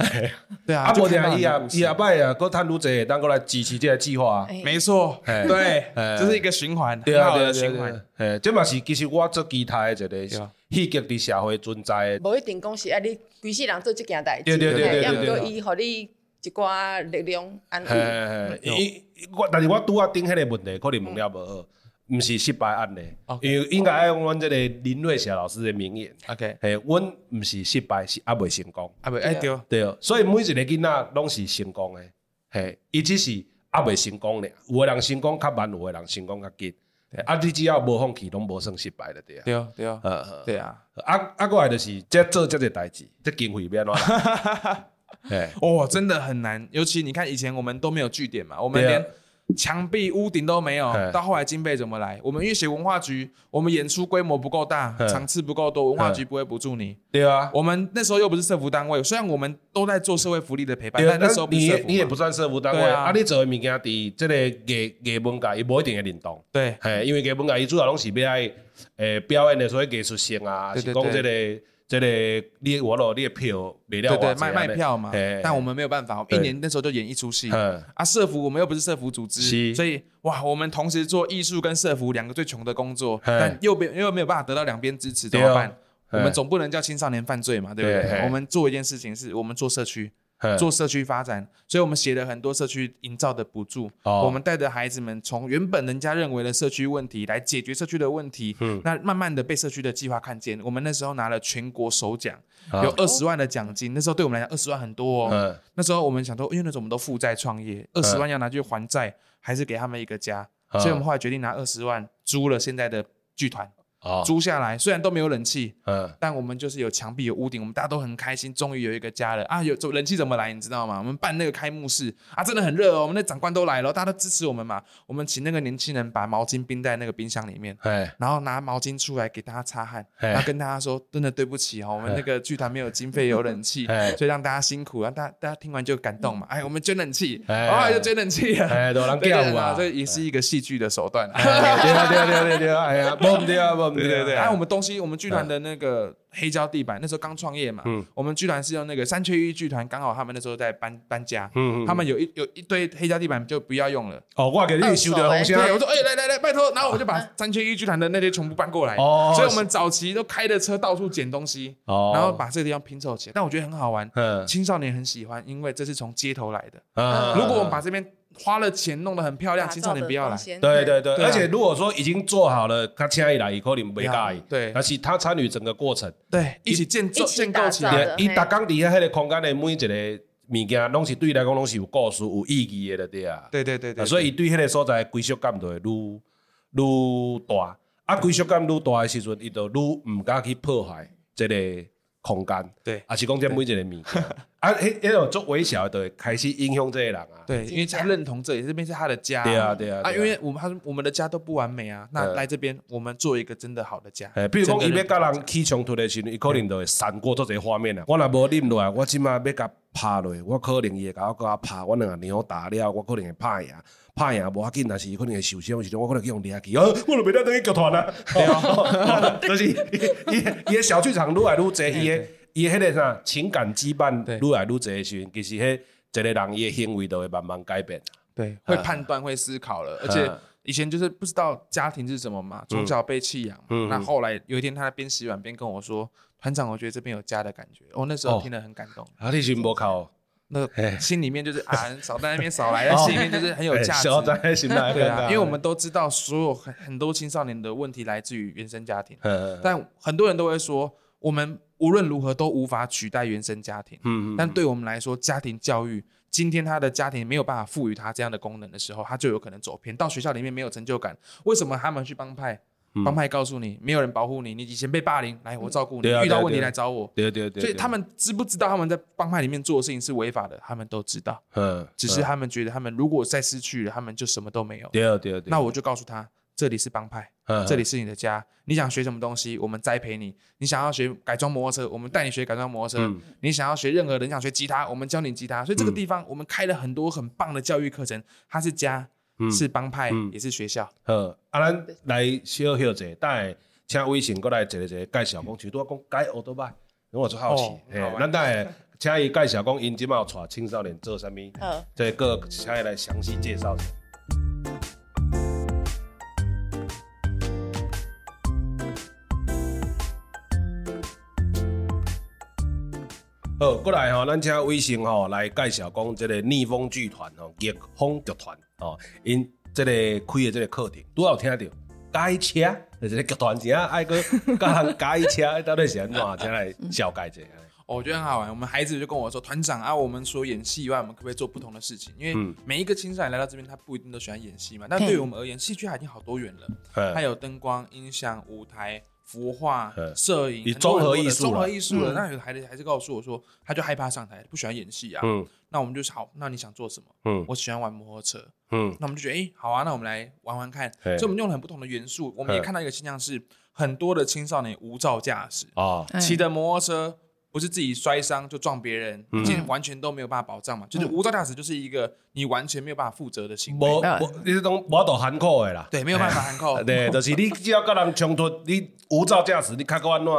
对啊，啊，不然伊啊，伊啊，拜啊，搁趁愈济，当过来支持这个计划。没错，对，这是一个循环，很好的循环。哎，这嘛是其实我做期待的一个。戏剧伫社会存在，无一定讲是啊，你规世人做即件代志，对对对对对，过伊互你一寡力量安慰。伊我但是我拄啊顶迄个问题，可能问了无好，毋是失败案例，因为应该爱用阮即个林瑞霞老师的名言。OK，嘿，阮毋是失败，是还未成功。还未哎对对，所以每一个囡仔拢是成功的，嘿，伊只是还未成功咧。有个人成功较慢，有个人成功较紧。啊，你只要无放弃，拢无算失败了，对啊。对啊，对啊，对啊。啊啊，过来就是即做即个代志，即经费变咯？哎，哦，真的很难，尤其你看以前我们都没有据点嘛，我们连墙壁、屋顶都没有，到后来经费怎么来？我们因为写文化局，我们演出规模不够大，场次不够多，文化局不会补助你。对啊，我们那时候又不是社福单位，虽然我们都在做社会福利的陪伴，但那时候你你也不算社福单位啊，你做的物件伫这个艺艺文界，伊无一定会灵动。对，嘿，因为艺文界伊主要拢是要爱诶表演的所谓艺术性啊，是讲这个。这个你我咯你的票，对对卖卖票嘛。但我们没有办法，一年那时候就演一出戏。啊，社服我们又不是社服组织，所以哇，我们同时做艺术跟社服两个最穷的工作，但又没又没有办法得到两边支持，怎么办？我们总不能叫青少年犯罪嘛，对不对？我们做一件事情，是我们做社区。做社区发展，所以我们写了很多社区营造的补助。我们带着孩子们从原本人家认为的社区问题来解决社区的问题。那慢慢的被社区的计划看见。我们那时候拿了全国首奖，有二十万的奖金。那时候对我们来讲，二十万很多哦。那时候我们想说，因为那时候我们都负债创业，二十万要拿去还债，还是给他们一个家。所以我们后来决定拿二十万租了现在的剧团。租下来，虽然都没有冷气，嗯，但我们就是有墙壁、有屋顶，我们大家都很开心，终于有一个家了啊！有冷气怎么来？你知道吗？我们办那个开幕式啊，真的很热哦。我们的长官都来了，大家都支持我们嘛。我们请那个年轻人把毛巾冰在那个冰箱里面，然后拿毛巾出来给大家擦汗，然后跟大家说：“真的对不起哦，我们那个剧团没有经费有冷气，所以让大家辛苦。”然后大家大家听完就感动嘛，哎，我们捐冷气，啊，就捐冷气，哎，都能跳舞啊，这也是一个戏剧的手段。对啊，对啊，对啊，对啊，哎呀，不对啊，不对对对，哎，我们。东西，我们剧团的那个黑胶地板，那时候刚创业嘛，我们剧团是用那个三缺一剧团，刚好他们那时候在搬搬家，他们有一有一堆黑胶地板就不要用了。哦，我给你修的东西，对，我说哎，来来来，拜托，然后我就把三缺一剧团的那些全部搬过来。哦，所以我们早期都开着车到处捡东西，然后把这个地方拼凑起来。但我觉得很好玩，青少年很喜欢，因为这是从街头来的。嗯如果我们把这边。花了钱弄得很漂亮，青少年不要来。对对对，而且如果说已经做好了，他请伊来，伊可能没介意。对，但是他参与整个过程，对，一起建造、建构起来。伊打工底下迄个空间的每一个物件，拢是对伊来讲拢是有故事、有意义的，对啊。对对对对。所以伊对迄个所在归属感就会愈愈大。啊，归属感愈大的时阵，伊就愈毋敢去破坏这个空间。对，啊是讲这每一个物件。啊，迄迄种做微小的，开始影响这些人啊。对，因为他认同这里，这边是他的家。对啊，对啊。啊，因为我们他我们的家都不完美啊，那来这边，我们做一个真的好的家。诶，比如讲，伊要甲人起冲突的时候，伊可能就会闪过做这个画面啊。我若无忍落来，我即马要甲拍落，我可能伊会甲我甲我拍，我两个两打了，我可能会拍赢，拍赢无要紧，但是伊可能会受伤，时阵我可能去用掠去，哦，我就袂当等于剧团啊。对啊，就是伊伊个小剧场愈来愈济，伊个。伊迄个啥情感羁绊愈来愈济的时阵，其实迄一个人伊的行为都会慢慢改变。对，会判断、会思考了。而且以前就是不知道家庭是什么嘛，从小被弃养。嗯。那后来有一天，他边洗碗边跟我说：“团长，我觉得这边有家的感觉。”哦，那时候听得很感动。啊，你是无靠？那心里面就是啊，少在那边少来，心里面就是很有价值。对啊，因为我们都知道，所有很很多青少年的问题来自于原生家庭。但很多人都会说，我们。无论如何都无法取代原生家庭，嗯，但对我们来说，家庭教育今天他的家庭没有办法赋予他这样的功能的时候，他就有可能走偏，到学校里面没有成就感。为什么他们去帮派？帮派告诉你，没有人保护你，你以前被霸凌，来我照顾你，遇到问题来找我。对对对。所以他们知不知道他们在帮派里面做的事情是违法的？他们都知道，嗯，只是他们觉得他们如果再失去了，他们就什么都没有。对对对。那我就告诉他。这里是帮派，这里是你的家。你想学什么东西，我们栽培你。你想要学改装摩托车，我们带你学改装摩托车。你想要学任何人想学吉他，我们教你吉他。所以这个地方我们开了很多很棒的教育课程。它是家，是帮派，也是学校。好，啊，咱来小休者，等下请微信过来一个一个，介绍讲，除多讲改奥多拜，因为我就好奇。咱等下请伊介绍讲，因即马带青少年做啥物？好，这个请伊来详细介绍。好，过来吼，咱请微信吼来介绍讲这个逆风剧团吼，逆风剧团吼，因这个开的这个课程，都有听到改车，就是剧团正爱个 教人改车，到底是安怎？请来小解一下。我觉得很好玩。我们孩子就跟我说：“团长啊，我们除了演戏以外，我们可不可以做不同的事情？因为每一个青少年来到这边，他不一定都喜欢演戏嘛。但对于我们而言，戏剧还已经好多元了，它有灯光、音响、舞台、服化、摄影，你综合艺术，综合艺术了。那有的孩子还是告诉我说，他就害怕上台，不喜欢演戏啊。嗯，那我们就好，那你想做什么？嗯，我喜欢玩摩托车。嗯，那我们就觉得，哎，好啊，那我们来玩玩看。所以我们用了很不同的元素。我们也看到一个现象是，很多的青少年无照驾驶啊，骑的摩托车。不是自己摔伤就撞别人，今天完全都没有办法保障嘛？就是无照驾驶就是一个你完全没有办法负责的行为。我我你是讲无度含扣的啦？对，没有办法含扣。对，就是你只要跟人冲突，你无照驾驶，你开个弯路，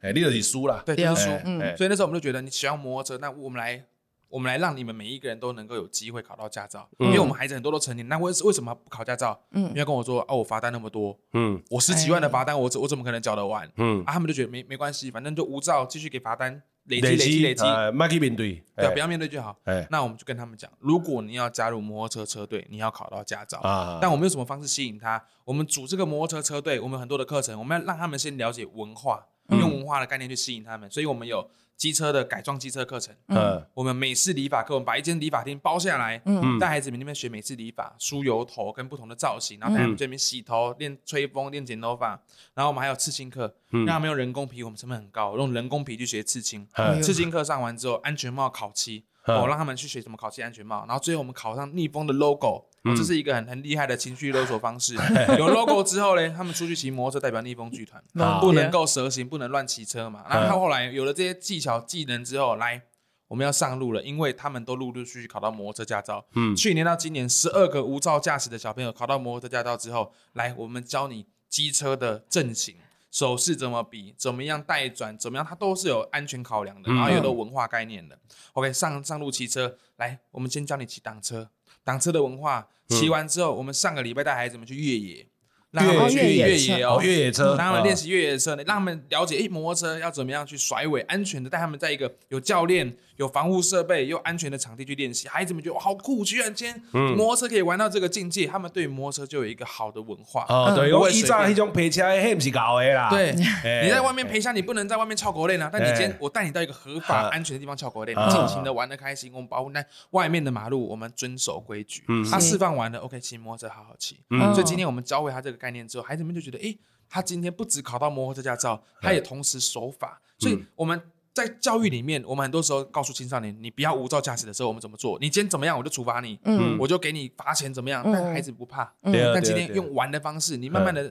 哎，你就是输啦。对，就是输。嗯，所以那时候我们就觉得，你喜欢摩托车，那我们来，我们来让你们每一个人都能够有机会考到驾照，因为我们孩子很多都成年，那为为什么不考驾照？嗯，因为跟我说哦，我罚单那么多，嗯，我十几万的罚单，我我怎么可能缴得完？嗯，啊，他们就觉得没没关系，反正就无照继续给罚单。累积累积累积，麦去面对，对，不要面对就好。那我们就跟他们讲，如果你要加入摩托车车队，你要考到驾照啊。但我们用什么方式吸引他？我们组这个摩托车车队，我们很多的课程，我们要让他们先了解文化，用文化的概念去吸引他们。所以我们有。机车的改装机车课程，嗯，我们美式理发课，我们把一间理发厅包下来，嗯，带孩子们那边学美式理发，梳油头跟不同的造型，然后带他们这边洗头、练吹风、练剪头发，然后我们还有刺青课，让他们用人工皮，我们成本很高，用人工皮去学刺青，刺青课上完之后，安全帽烤漆。我让他们去学怎么烤漆安全帽，然后最后我们考上逆风的 logo，这是一个很很厉害的情绪勒索方式。有 logo 之后呢，他们出去骑摩托车代表逆风剧团，不能够蛇行，不能乱骑车嘛。然后后来有了这些技巧技能之后，来我们要上路了，因为他们都陆陆续续考到摩托车驾照。去年到今年，十二个无照驾驶的小朋友考到摩托车驾照之后，来我们教你机车的阵型。手势怎么比，怎么样带转，怎么样，它都是有安全考量的，然后有的文化概念的。嗯、OK，上上路骑车，来，我们先教你骑挡车，挡车的文化，骑完之后，嗯、我们上个礼拜带孩子们去越野。让他们去越野哦，越野车，让他们练习越野车，让他们了解，哎，摩托车要怎么样去甩尾，安全的带他们在一个有教练、有防护设备又安全的场地去练习。孩子们觉得好酷，居然今天摩托车可以玩到这个境界，他们对摩托车就有一个好的文化。哦，对，我依照那种陪车，嘿不是搞的啦。对，你在外面陪车，你不能在外面翘狗链啊。但你今天我带你到一个合法、安全的地方翘狗链，尽情的玩的开心。我们保护那外面的马路，我们遵守规矩。他释放完了，OK，骑摩托车好好骑。所以今天我们教会他这个概念之后，孩子们就。就觉得，哎，他今天不只考到摩托车驾照，他也同时守法。所以我们在教育里面，我们很多时候告诉青少年，你不要无照驾驶的时候，我们怎么做？你今天怎么样，我就处罚你，嗯，我就给你罚钱，怎么样？但孩子不怕。但今天用玩的方式，你慢慢的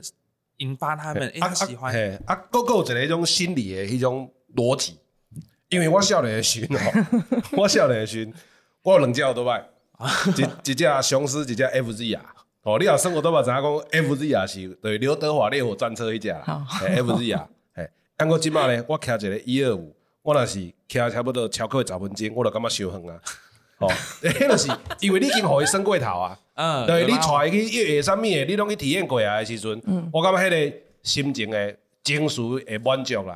引发他们，哎，喜欢。啊，哥哥有一种心理的一种逻辑，因为我少年的时候，我少年的时候，我有两只奥多麦，一一只雄狮，一只 FZ 啊。哦，你若生活都嘛知影讲 FZ 啊是对刘德华烈火战车迄只，FZ 啊，嘿，按过即马咧，我骑一个一二五，我若是骑差不多超过十分钟，我就感觉伤远啊，哦，迄著是因为你已经互伊升过头啊，嗯，对，你带伊去越野啥物诶，你拢去体验过啊诶时阵，我感觉迄个心情诶。情绪会满足啦，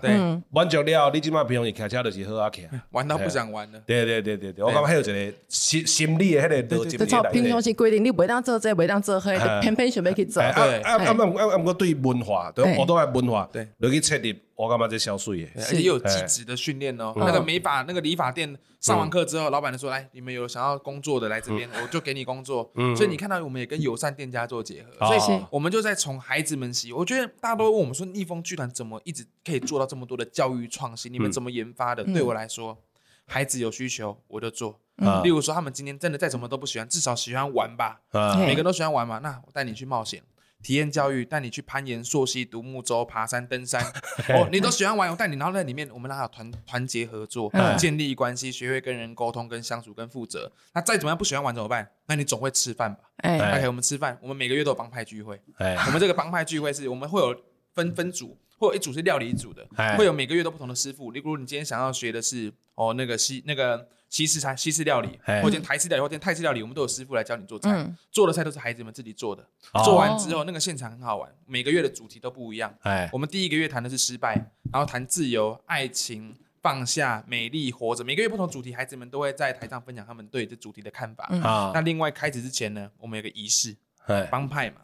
满足了，你即马平常时开车就是好啊，骑，玩到不想玩了。对对对对对，我感觉还有一个心心理的迄个逻辑。平常时规定你袂当做这，袂当做迄，偏偏想要去做。啊啊啊！啊啊！毋过对文化，对我都爱文化，对，落去确立。我干嘛在消税耶？而且又有技职的训练哦。那个美发，那个理发店上完课之后，老板就说：“来，你们有想要工作的来这边，我就给你工作。”所以你看到我们也跟友善店家做结合，所以我们就在从孩子们习。我觉得大家都问我们说，逆风剧团怎么一直可以做到这么多的教育创新？你们怎么研发的？对我来说，孩子有需求我就做。例如说，他们今天真的再怎么都不喜欢，至少喜欢玩吧？每个人都喜欢玩嘛？那我带你去冒险。体验教育，带你去攀岩、溯溪、独木舟、爬山、登山。哦，你都喜欢玩，我带你。然后在里面，我们让他团团结合作，建立关系，学会跟人沟通、跟相处、跟负责。那再怎么样不喜欢玩怎么办？那你总会吃饭吧？哎，OK，我们吃饭。我们每个月都有帮派聚会。哎，我们这个帮派聚会是我们会有分分组，会有一组是料理组的，会有每个月都不同的师傅。例如你今天想要学的是哦那个西那个。西式菜、西式料理，或者台式料理，或者泰式料理，我们都有师傅来教你做菜。做的菜都是孩子们自己做的。做完之后，那个现场很好玩。每个月的主题都不一样。我们第一个月谈的是失败，然后谈自由、爱情、放下、美丽、活着，每个月不同主题，孩子们都会在台上分享他们对这主题的看法。啊，那另外开始之前呢，我们有个仪式，帮派嘛，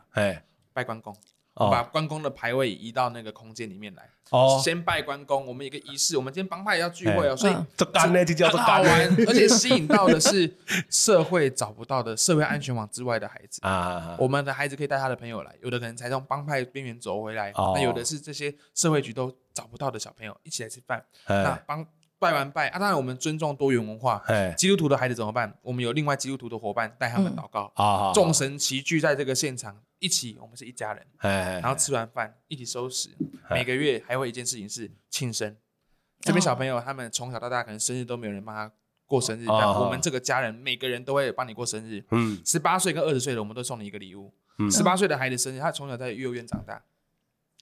拜关公。我把关公的牌位移到那个空间里面来。哦，先拜关公。我们有个仪式，我们今天帮派也要聚会哦，所以这干呢就叫做干玩，而且吸引到的是社会找不到的社会安全网之外的孩子啊。我们的孩子可以带他的朋友来，有的可能才从帮派边缘走回来，那有的是这些社会局都找不到的小朋友一起来吃饭。那帮拜完拜啊，当然我们尊重多元文化。基督徒的孩子怎么办？我们有另外基督徒的伙伴带他们祷告啊，众神齐聚在这个现场。一起，我们是一家人，哎然后吃完饭一起收拾。每个月还会一件事情是庆生，这边小朋友他们从小到大可能生日都没有人帮他过生日，但我们这个家人每个人都会帮你过生日。嗯，十八岁跟二十岁的我们都送你一个礼物。十八岁的孩子生日，他从小在幼儿园长大，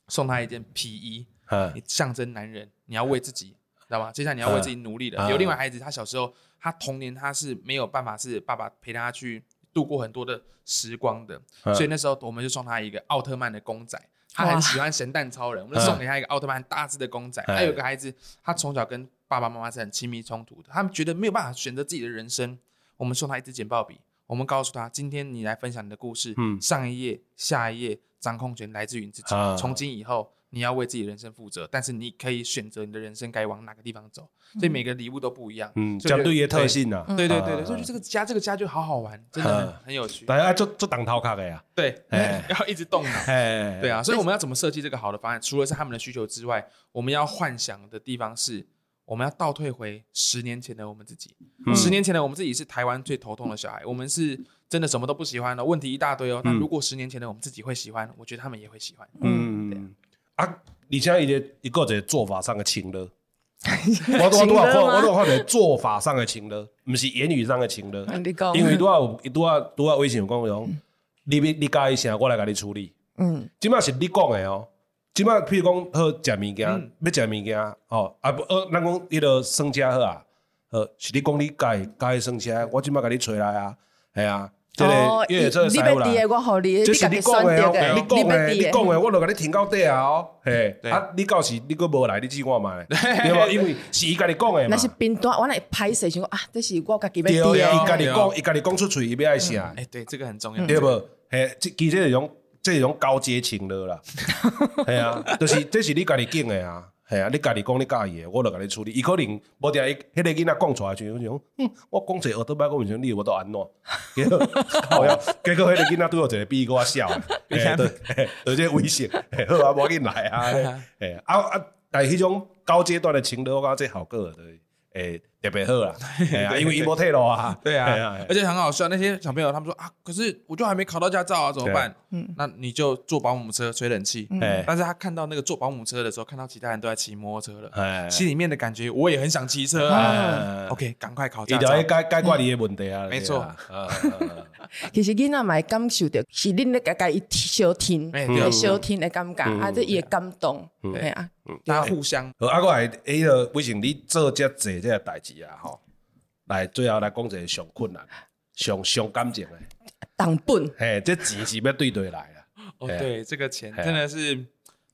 送他一件皮衣，你象征男人，你要为自己，知道吗？接下来你要为自己努力的。有另外孩子，他小时候他童年他是没有办法是爸爸陪他去。度过很多的时光的，所以那时候我们就送他一个奥特曼的公仔，他很喜欢神蛋超人，我们就送给他一个奥特曼大只的公仔。还有个孩子，他从小跟爸爸妈妈是很亲密冲突的，他们觉得没有办法选择自己的人生，我们送他一支剪报笔，我们告诉他，今天你来分享你的故事，上一页、下一页，掌控权来自于你自己，从今以后。你要为自己的人生负责，但是你可以选择你的人生该往哪个地方走，所以每个礼物都不一样。嗯，相对于特性呢？对对对对，所以这个家这个家就好好玩，真的很有趣。大家做做挡头卡的呀？对，要一直动脑。对啊，所以我们要怎么设计这个好的方案？除了是他们的需求之外，我们要幻想的地方是，我们要倒退回十年前的我们自己。十年前的我们自己是台湾最头痛的小孩，我们是真的什么都不喜欢的，问题一大堆哦。那如果十年前的我们自己会喜欢，我觉得他们也会喜欢。嗯。啊！而且伊个一个一个做法上的情勒，我我拄啊看，我拄啊看着做法上的情勒，毋是言语上的情勒。因为拄啊有，拄啊拄啊微信有讲讲，你你介意啥，我来甲你处理。嗯，即摆是你讲的哦。即摆譬如讲好食物件，要食物件哦，啊不，呃，咱讲迄个生车好啊，呃，是你讲你介意介意生车，我即摆甲你找来啊，系啊。哦，你要的我好你，这是你讲的，你讲的，你讲的，我就甲你停到底啊！哦，嘿，啊，你到时你佫无来，你试看觅，对无？因为是伊家己讲的嘛。那是片段，我来歹势想讲啊，这是我家己要对啊。伊家己讲，伊家己讲出嘴，伊要爱啥？哎，对，这个很重要，对无？嘿，这其实这种这种高阶情了啦，系啊，就是这是你家己讲的啊。系啊，你家己讲你介意诶，我就甲你处理。伊可能无定伊迄个囡仔讲出来就讲，嗯，我讲者学倒摆，我问你，我都安怎？结果，结果迄个囡仔对我一个比我笑，诶，对，有这威胁，好啊，无紧来啊，诶，啊啊，但系迄种高阶段的情侣，我感觉最好过对，诶。特别好啦，因为伊无退路啊，对啊，而且很好笑。那些小朋友他们说啊，可是我就还没考到驾照啊，怎么办？嗯，那你就坐保姆车吹冷气。但是他看到那个坐保姆车的时候，看到其他人都在骑摩托车了，心里面的感觉我也很想骑车啊。OK，赶快考驾照。解解决你的问题啊，没错。其实囡仔嘛会感受到，是恁咧家家伊小听，小听的感觉，啊，这也感动，对啊，大家互相。好，啊，我来，哎个，为什么你做这这这个代志？啊，吼！来，最后来讲一个上困难、上上感情的当本。嘿，这钱是要对对来啊！哦，对，这个钱真的是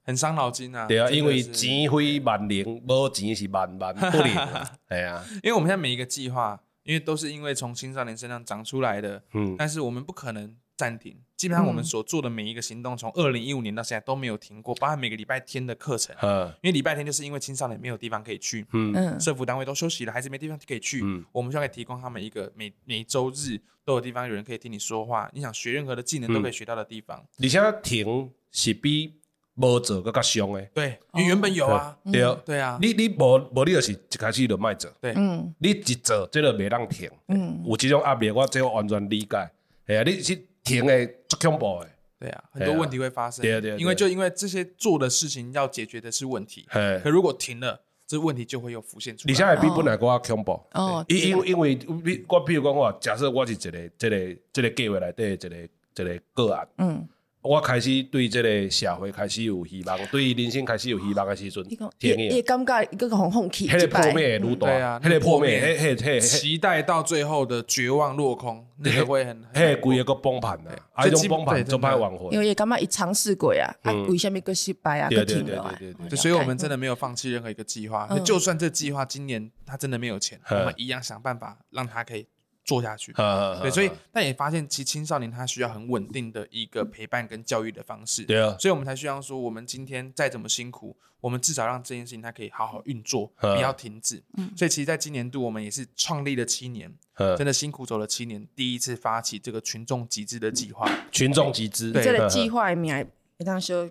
很伤脑筋啊。对啊，因为钱非万能，无钱是万万不能。系啊，因为我们现在每一个计划，因为都是因为从青少年身上长出来的，嗯，但是我们不可能暂停。基本上我们所做的每一个行动，从二零一五年到现在都没有停过，包含每个礼拜天的课程。因为礼拜天就是因为青少年没有地方可以去，嗯，社福单位都休息了，孩子没地方可以去，嗯，我们就可以提供他们一个每每周日都有地方有人可以听你说话，你想学任何的技能都可以学到的地方。你现在停是比没做更较凶诶，对，你原本有啊，对，对。啊，你你无无你就是一开始就卖做，对，嗯，你一做这个没让停，嗯，有这种压力我这完全理解，系啊，你是。停诶，足恐怖诶，对啊，很多问题会发生，对啊，对。啊，因为就因为这些做的事情要解决的是问题，可如果停了，这问题就会又浮现出来。你现在比本来更加恐怖，哦，因因因为我比如讲话，假设我是一个这个这个计划内底一个一个个案，嗯，我开始对这个社会开始有希望，对人生开始有希望的时阵，天意，感觉一个红红气，迄个破灭愈大，啊，迄个破灭，迄迄迄期待到最后的绝望落空，那个会很，迄个规个崩盘的，啊，种崩盘就歹挽回。因为感觉伊尝试过啊，啊，为什么个失败啊，个停了，对，所以我们真的没有放弃任何一个计划，就算这计划今年他真的没有钱，我们一样想办法让他可以。做下去，对，所以但也发现，其实青少年他需要很稳定的一个陪伴跟教育的方式，对啊，所以我们才需要说，我们今天再怎么辛苦，我们至少让这件事情它可以好好运作，不要停止。所以其实，在今年度我们也是创立了七年，真的辛苦走了七年，第一次发起这个群众集资的计划。群众集资，这个计划名一当说。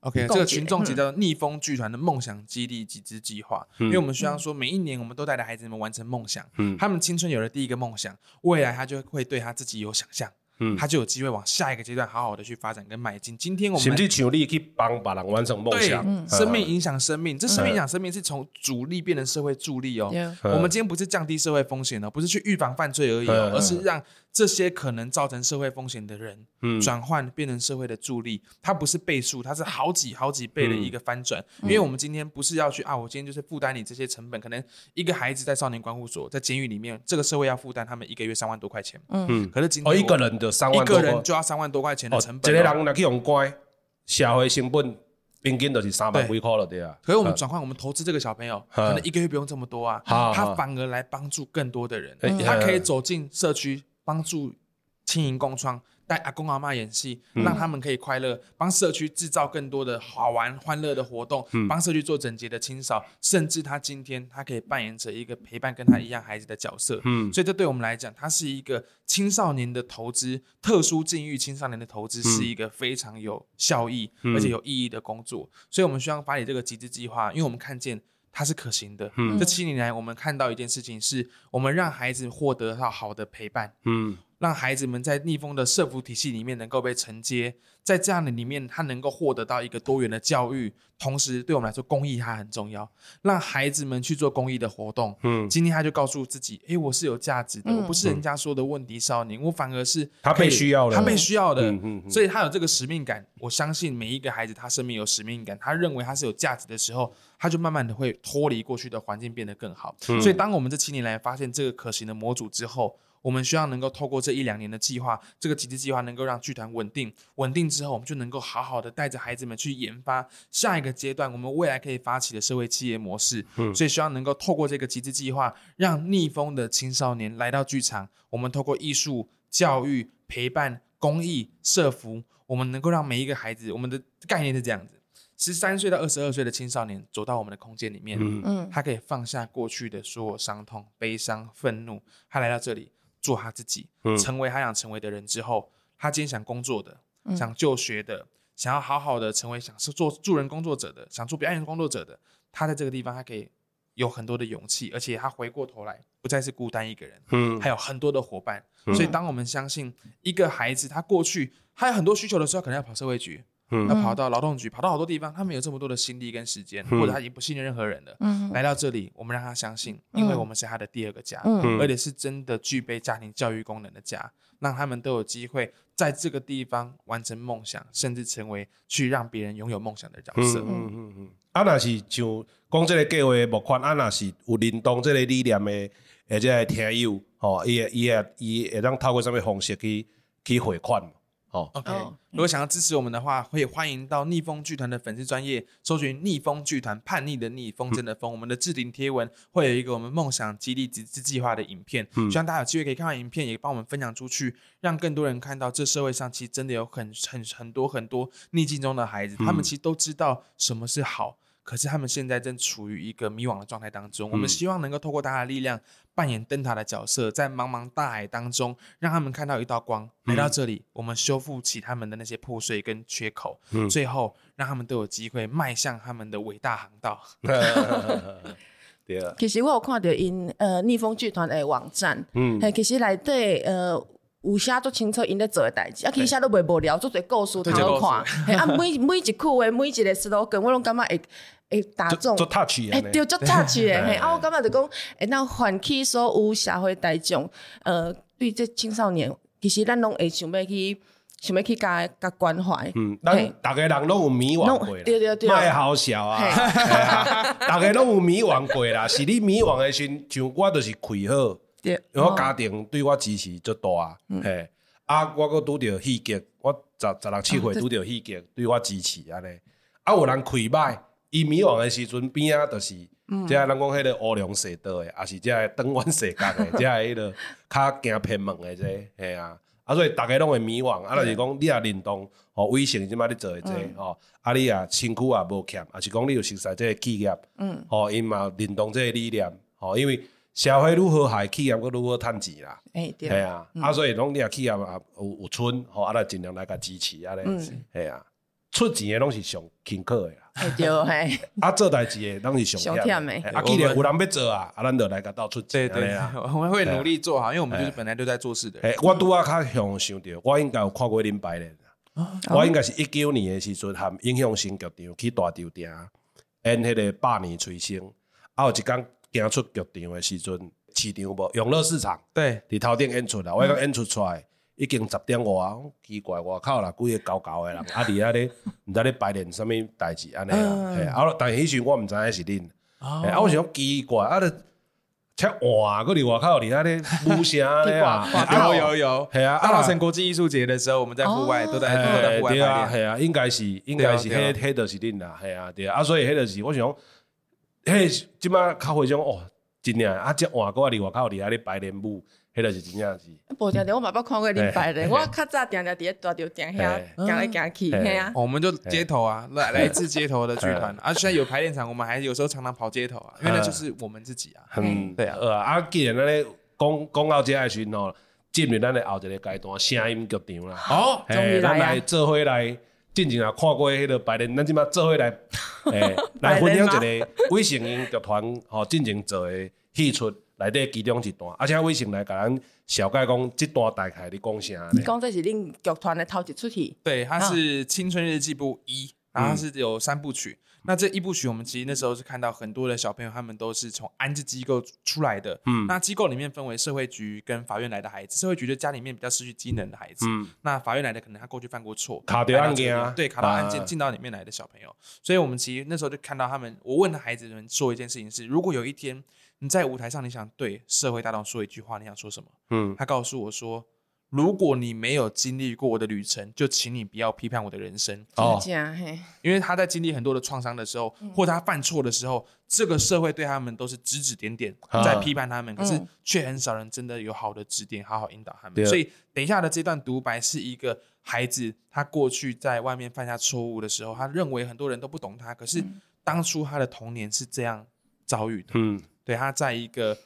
OK，这个群众级的逆风剧团的梦想激励集资计划，嗯、因为我们希望说，每一年我们都带着孩子们完成梦想，嗯、他们青春有了第一个梦想，未来他就会对他自己有想象。嗯，他就有机会往下一个阶段好好的去发展跟迈进。今天我们甚至强力去帮别人完成梦想，对，生命影响生命，这生命影响生命是从主力变成社会助力哦。我们今天不是降低社会风险哦，不是去预防犯罪而已哦，而是让这些可能造成社会风险的人，转换变成社会的助力。它不是倍数，它是好几好几倍的一个翻转。因为我们今天不是要去啊，我今天就是负担你这些成本。可能一个孩子在少年观护所，在监狱里面，这个社会要负担他们一个月三万多块钱。嗯，可是今天哦一个人的三万。一个人就要三万多块钱的成本，哦，一个人来去用乖，社会成本平均都是三万几块了，对啊。可是我们转换，我们投资这个小朋友，可能一个月不用这么多啊，他反而来帮助更多的人，他可以走进社区，帮助青银共创。带阿公阿妈演戏，让他们可以快乐，帮社区制造更多的好玩、欢乐的活动，帮社区做整洁的清扫，甚至他今天他可以扮演着一个陪伴跟他一样孩子的角色。嗯，所以这对我们来讲，它是一个青少年的投资，特殊境遇青少年的投资是一个非常有效益而且有意义的工作。所以我们希望发起这个集资计划，因为我们看见它是可行的。嗯，这七年来，我们看到一件事情是，我们让孩子获得到好的陪伴。嗯。让孩子们在逆风的社福体系里面能够被承接，在这样的里面，他能够获得到一个多元的教育，同时对我们来说，公益它很重要。让孩子们去做公益的活动，嗯，今天他就告诉自己，诶，我是有价值的，我不是人家说的问题少年，我反而是他被需要的，他被需要的，所以他有这个使命感。我相信每一个孩子，他生命有使命感，他认为他是有价值的时候，他就慢慢的会脱离过去的环境，变得更好。所以，当我们这七年来发现这个可行的模组之后，我们希望能够透过这一两年的计划，这个集资计划能够让剧团稳定。稳定之后，我们就能够好好的带着孩子们去研发下一个阶段，我们未来可以发起的社会企业模式。嗯，所以希望能够透过这个集资计划，让逆风的青少年来到剧场。我们透过艺术、教育、陪伴、公益、社服，我们能够让每一个孩子，我们的概念是这样子：十三岁到二十二岁的青少年走到我们的空间里面，嗯，他可以放下过去的所有伤痛、悲伤、愤怒，他来到这里。做他自己，成为他想成为的人之后，他今天想工作的，想就学的，想要好好的成为想是做助人工作者的，想做表演工作者的，他在这个地方，他可以有很多的勇气，而且他回过头来不再是孤单一个人，嗯，还有很多的伙伴。所以，当我们相信一个孩子，他过去他有很多需求的时候，可能要跑社会局。嗯，要跑到劳动局，跑到好多地方，他没有这么多的心力跟时间，或者他已经不信任任何人了。嗯，来到这里，我们让他相信，因为我们是他的第二个家，而且是真的具备家庭教育功能的家，让他们都有机会在这个地方完成梦想，甚至成为去让别人拥有梦想的角色。嗯嗯嗯。啊，那是像讲这个计划募款，啊，那是有认同这个理念的，或者听友，哦，伊伊也伊会当透过什么方式去去汇款？哦，OK。如果想要支持我们的话，会欢迎到逆风剧团的粉丝专业搜寻“逆风剧团”，叛逆的逆，风筝的风。我们的置顶贴文会有一个我们梦想激励集资计划的影片，希望大家有机会可以看完影片，也帮我们分享出去，让更多人看到这社会上其实真的有很很很多很多逆境中的孩子，他们其实都知道什么是好。可是他们现在正处于一个迷惘的状态当中，嗯、我们希望能够透过大家的力量，扮演灯塔的角色，在茫茫大海当中，让他们看到一道光，来到这里，我们修复起他们的那些破碎跟缺口，嗯、最后让他们都有机会迈向他们的伟大航道。对啊，其实我有看到因呃逆风剧团的网站，嗯，其实内底呃。有写足清楚因咧做诶代志，啊，其实都袂无聊，足侪故事通看。嘿，啊，每每一句诶，每一个 slogan，我拢感觉会会打中，足 touch 诶，对，足 touch 诶。嘿，啊，我感觉就讲，会那唤起所有社会大众，呃，对这青少年，其实咱拢会想要去想要去甲甲关怀。嗯，咱逐个人拢有迷惘过啦，对对对，卖好笑 啊！大家拢有迷惘过啦，是你迷惘的时，像我就是开好，因为我家庭对我支持足大啊。嘿，啊，我阁拄着戏剧，我十十六七岁拄着戏剧，对我支持安尼。啊，有人开歹，伊迷惘的时阵边啊就是，即系人讲迄个乌龙世道诶，也是即系灯弯世角诶，即系迄个较惊偏门诶，即嘿啊。啊，所以大家拢会迷惘，啊，就是讲你也认同，吼，微信即摆咧做诶这，吼，啊，你啊身躯也无欠，啊，是讲你有熟悉即个企业，嗯，吼，因嘛认同即个理念，吼，因为社会如何害，企业阁如何趁钱啦，诶，对，系啊，啊，所以讲你啊企业啊有有春，吼，啊，来尽量来甲支持啊，咧，系啊，出钱诶拢是上勤苦诶啦。对，嘿，啊，做代志诶，拢是上忝诶。啊，既然有人要做啊，啊，咱就来甲斗出钱。对对啊，我们会努力做好，因为我们就是本来就在做事的。诶，我拄啊较想想着，我应该有看过恁排练。我应该是一九年诶时阵，含影响新剧场去大场店演迄个百年催生。啊，有一工行出剧场诶时阵，市场无永乐市场，对，伫头顶演出啦。我讲演出出来。已经十点外，奇怪，外口啦，几个高高诶人，啊，伫遐咧，毋知咧排练啥物代志安尼啊，啊，但是迄时我毋知影是恁，啊，我想奇怪，啊，咧，切换，搁伫外口伫遐咧，无声咧啊，有有有，系啊，阿，老成国际艺术节的时候，我们在户外都在都在户外排练，系啊，应该是应该是迄迄著是恁啦，系啊，对啊，啊，所以迄著是我想，迄即摆较会种哦，真诶啊，即换搁伫外口伫遐咧排练舞。迄个是真正是，无定定我嘛捌看过恁摆咧，我较早定定伫咧大条店遐行来行去，嘿。啊，我们就街头啊，来来自街头的剧团，啊，虽然有排练场，我们还有时候常常跑街头啊，因为那就是我们自己啊，嗯，对啊，啊，既然咱咧讲讲到这个时阵吼，进入咱的后一个阶段，声音剧场啦，好，终于来做伙来，进前也看过迄个排练，咱即马做伙来，诶，来分享一个威盛音乐团吼，进前做诶戏出。内底其中一段，而且威盛来甲咱小概讲，这段大概你讲啥？你讲这是恁剧团的头一出戏？对，它是《青春日记簿一》，然后它是有三部曲。嗯、那这一部曲，我们其实那时候是看到很多的小朋友，他们都是从安置机构出来的。嗯，那机构里面分为社会局跟法院来的孩子。社会局的家里面比较失去机能的孩子。嗯，那法院来的可能他过去犯过错，卡掉案件啊，对，卡到案件进到里面来的小朋友。所以我们其实那时候就看到他们，我问孩子们说一件事情是：如果有一天。你在舞台上，你想对社会大众说一句话，你想说什么？嗯，他告诉我说：“如果你没有经历过我的旅程，就请你不要批判我的人生。”哦，因为他在经历很多的创伤的时候，或者他犯错的时候，这个社会对他们都是指指点点，在批判他们，可是却很少人真的有好的指点，好好引导他们。所以，等一下的这段独白是一个孩子，他过去在外面犯下错误的时候，他认为很多人都不懂他，可是当初他的童年是这样遭遇的。嗯。对，他在一个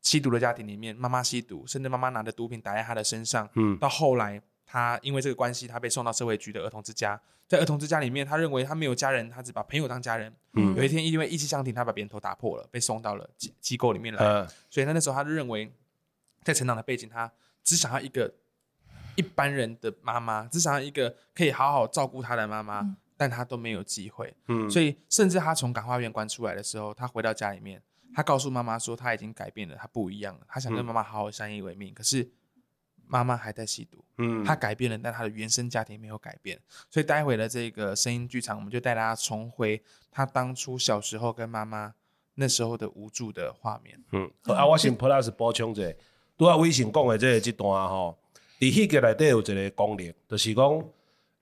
吸毒的家庭里面，妈妈吸毒，甚至妈妈拿着毒品打在他的身上。嗯，到后来，他因为这个关系，他被送到社会局的儿童之家。在儿童之家里面，他认为他没有家人，他只把朋友当家人。嗯，有一天因为意气相挺，他把别人头打破了，被送到了机机构里面来。嗯，所以他那时候他就认为，在成长的背景，他只想要一个一般人的妈妈，只想要一个可以好好照顾他的妈妈，嗯，但他都没有机会。嗯，所以甚至他从感化院关出来的时候，他回到家里面。他告诉妈妈说他已经改变了，他不一样了。他想跟妈妈好好相依为命，嗯、可是妈妈还在吸毒。嗯，他改变了，但他的原生家庭没有改变。所以待会的这个声音剧场，我们就带大家重回他当初小时候跟妈妈那时候的无助的画面。嗯，好啊，我先 plus 补充一下，拄啊微信讲的这个这段吼，在迄个内底有一个功能，就是讲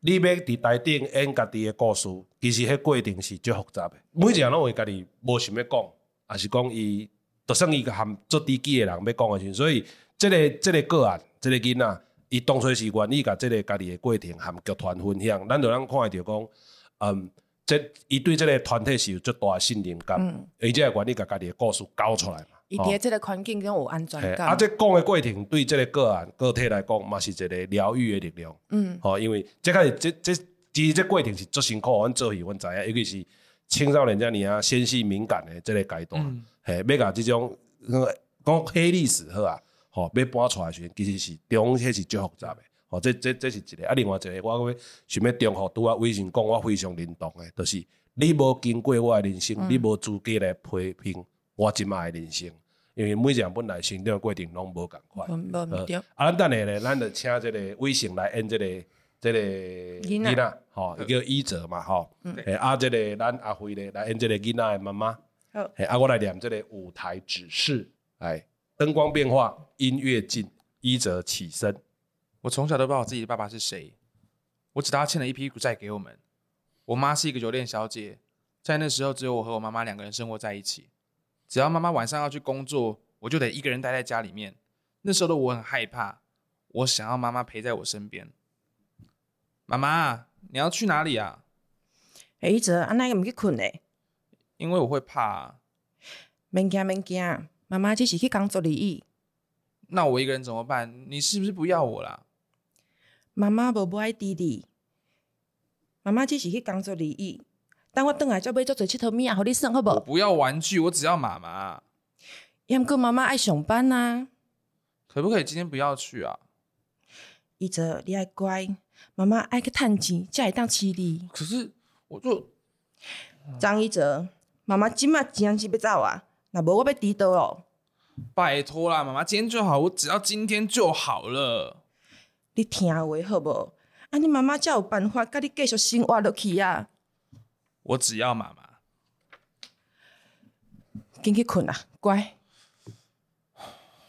你要伫台顶演家己的故事，其实迄过程是最复杂的，每一个人拢会家己无想要讲。也是讲伊，就算伊含做知己的人要讲诶时阵，所以这个这个个案，这个囡仔，伊当初是愿意甲即个家己诶过程含剧团分享，咱就咱看得到讲，嗯，即伊对即个团体是有足大诶信任感，嗯、而且愿意甲家己诶故事交出来嘛。伊伫即个环境中有安全感。啊，这讲诶过程对即个个案个体来讲，嘛是一个疗愈诶力量。嗯，吼，因为这开始这这其实这过程是足辛苦，阮做戏阮知影，尤其是。青少年这样啊，纤细敏感的这个阶段，嘿、嗯，要甲这种讲黑历史好啊，吼，要搬出来时，其实是中迄是最复杂的，吼，这这这是一个啊，另外一个我想要中学拄啊微信讲，我非常认同的，就是你无经过我的人生，嗯、你无资格来批评我即卖的人生，因为每一人本来成长过程拢无共款。啊，咱等下咧，咱就请这个微信来演这个这个囡仔，吼，伊叫伊泽嘛，吼。诶，啊，这个咱阿辉咧来演这个囡仔的妈妈。好。诶，啊，我来念这个舞台指示，来，灯光变化，音乐进，伊泽起身。我从小都不知道我自己的爸爸是谁，我只知道他欠了一屁股债给我们。我妈是一个酒店小姐，在那时候只有我和我妈妈两个人生活在一起。只要妈妈晚上要去工作，我就得一个人待在家里面。那时候的我很害怕，我想要妈妈陪在我身边。妈妈，你要去哪里啊？一泽，阿奶唔去困呢？因为我会怕。啊免惊免惊，妈妈只是去工作而已。那我一个人怎么办？你是不是不要我啦？妈妈无不爱弟弟，妈妈只是去工作而已。等我转来，再买足侪佚佗物啊，互你耍好无？我不要玩具，我只要妈妈。要过妈妈爱上班呐、啊，可不可以今天不要去啊？伊泽，你爱乖，妈妈爱去趁钱，才会当饲你。可是我就张一泽，妈妈今麦真是要走啊，那无我要迟到哦。拜托啦，妈妈今天就好，我只要今天就好了。你听话好无？啊，你妈妈才有办法，甲你继续生活落去啊。我只要妈妈，紧去困啊，乖。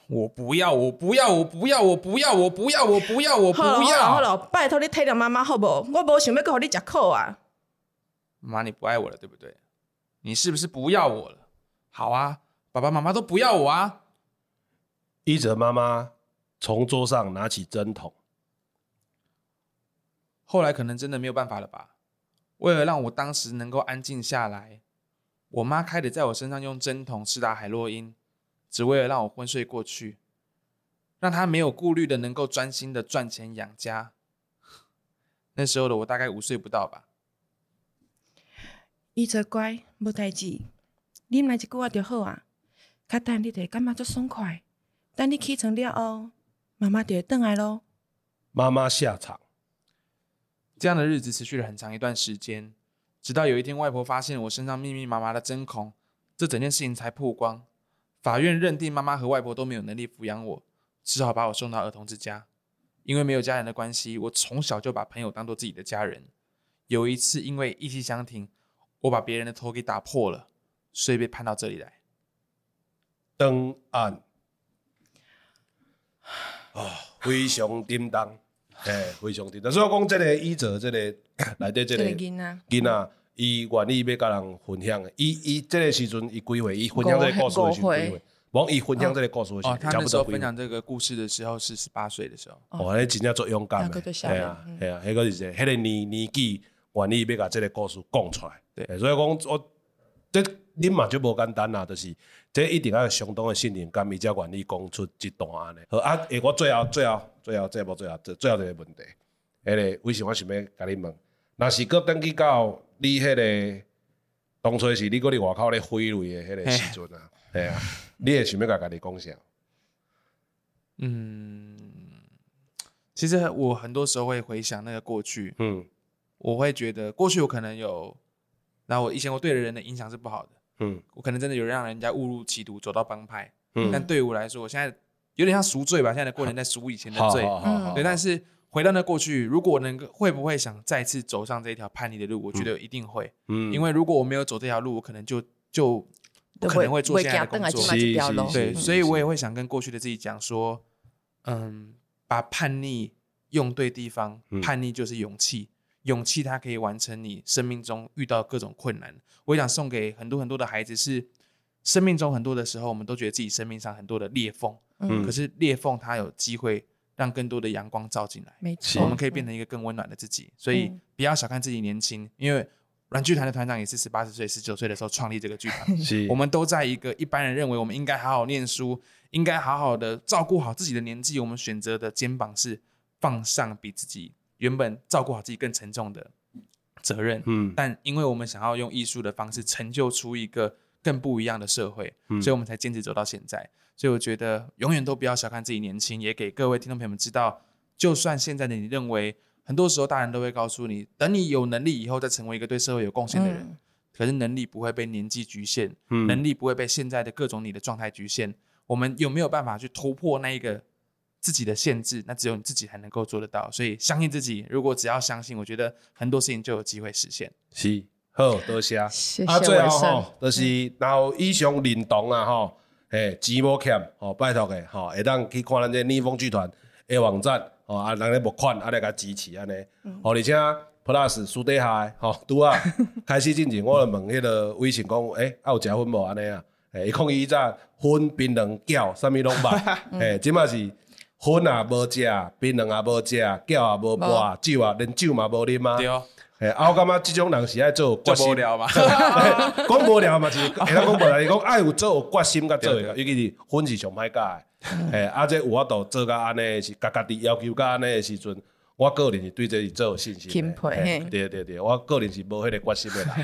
我不要，我不要，我不要，我不要，我不要，我不要，我不要。好了好了，拜托你体谅妈妈好不？我无想要搁互你食苦啊。妈，你不爱我了，对不对？你是不是不要我了？好啊，爸爸妈妈都不要我啊。伊泽妈妈从桌上拿起针筒，后来可能真的没有办法了吧。为了让我当时能够安静下来，我妈开始在我身上用针筒施打海洛因，只为了让我昏睡过去，让他没有顾虑的能够专心的赚钱养家。那时候的我大概五岁不到吧。伊泽乖，无代志，啉来一句话就好啊。较等你就会感觉足爽快，等你起床了后，妈妈就会转来咯。妈妈下场。这样的日子持续了很长一段时间，直到有一天，外婆发现我身上密密麻麻的针孔，这整件事情才曝光。法院认定妈妈和外婆都没有能力抚养我，只好把我送到儿童之家。因为没有家人的关系，我从小就把朋友当做自己的家人。有一次，因为意气相挺，我把别人的头给打破了，所以被判到这里来。登岸，啊，非常叮当。哎，非常叮当。所以讲，这个医者，这个 内底这个囡仔，伊愿意要甲人分享。伊伊即个时阵，伊几岁？伊分享这个故事的时候几岁？往伊分享这个故事的时候，哦，他那时候分享这个故事的时候是十八岁的时候。哦，那真正足勇敢的。系啊，系啊，迄个是这，迄个年年纪愿意要甲这个故事讲出来。对，所以讲我这。你嘛就无简单啦，就是这一定要有相当的信任感，伊才愿意讲出这段安尼。好啊，诶，我最后、最后、最后、这无最后、最最后一个问题，迄个为什么我想要甲你问？若是搁登去到你迄个当初是你搁伫外口咧挥泪的迄个时阵啊，系啊，你会想要甲家己讲啥？嗯，其实我很多时候会回想那个过去，嗯，我会觉得过去我可能有，然后我以前我对人的影响是不好的。嗯，我可能真的有让人家误入歧途，走到帮派。嗯，但对我来说，我现在有点像赎罪吧。现在的过程在赎以前的罪。嗯，对。但是回到那过去，如果能够，会不会想再次走上这一条叛逆的路？我觉得一定会。嗯，因为如果我没有走这条路，我可能就就不可能会做现在的工作。对，所以我也会想跟过去的自己讲说，嗯，把叛逆用对地方，叛逆就是勇气。勇气，它可以完成你生命中遇到各种困难。我也想送给很多很多的孩子，是生命中很多的时候，我们都觉得自己生命上很多的裂缝，嗯，可是裂缝它有机会让更多的阳光照进来，没错，我们可以变成一个更温暖的自己。所以不要小看自己年轻，因为软剧团的团长也是十八岁、十九岁的时候创立这个剧团，是我们都在一个一般人认为我们应该好好念书，应该好好的照顾好自己的年纪，我们选择的肩膀是放上比自己。原本照顾好自己更沉重的责任，嗯，但因为我们想要用艺术的方式成就出一个更不一样的社会，嗯，所以我们才坚持走到现在。所以我觉得永远都不要小看自己年轻，也给各位听众朋友们知道，就算现在的你认为很多时候大人都会告诉你，等你有能力以后再成为一个对社会有贡献的人，嗯，可是能力不会被年纪局限，嗯，能力不会被现在的各种你的状态局限。我们有没有办法去突破那一个自己的限制？那只有你自己才能够做得到。所以相信自己，如果只要相信，我觉得很多事情就有机会实现。是，好，多谢。谢谢啊，最后吼，就是然后以上认同啊，吼，诶，钱无欠，吼，拜托诶，吼，会当去看咱这逆风剧团诶网站，吼，啊，人咧募款，啊，来甲支持安尼，吼，而且 Plus 私底下，吼，拄啊，开始进前，我就问迄个微信讲，诶，啊有食薰无安尼啊？诶，伊讲伊早薰槟榔饺，啥物拢捌，诶，即嘛是薰也无食，槟榔也无食，饺也无擘，酒啊连酒嘛无啉啊。对哦。诶，啊，我感觉即种人是爱做决心。无聊嘛。讲无聊嘛是，会当讲无聊，伊讲爱有做有决心甲做诶，尤其是婚是上歹教诶。诶，啊，这有法度做甲安尼是，家家己要求甲安尼诶时阵。我个人是对这是最有信心。钦佩，对对对，我个人是无迄个决心的啦。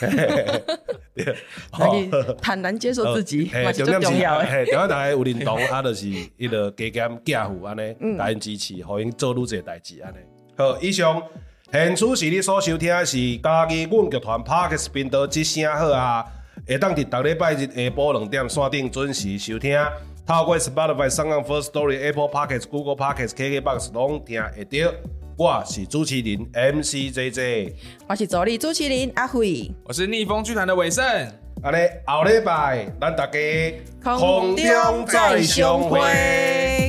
对，坦然接受自己，嘛是最重要的。嘿，重要大家有认同，啊，就是伊个加减加负安尼，大家支持，互因做愈济代志安尼。好，以上现处是你所收听的是嘉义阮剧团 Podcast 频道之声好啊，会当伫逐礼拜日下晡两点线顶准时收听。透过 Spotify、SoundOn、First Story、Apple Podcasts、Google Podcasts、KKBox 拢听会到。我是主持人 MC JJ，我是助理主持人阿辉，我是逆风剧团的煒胜。安尼后礼拜咱大家空中再相会。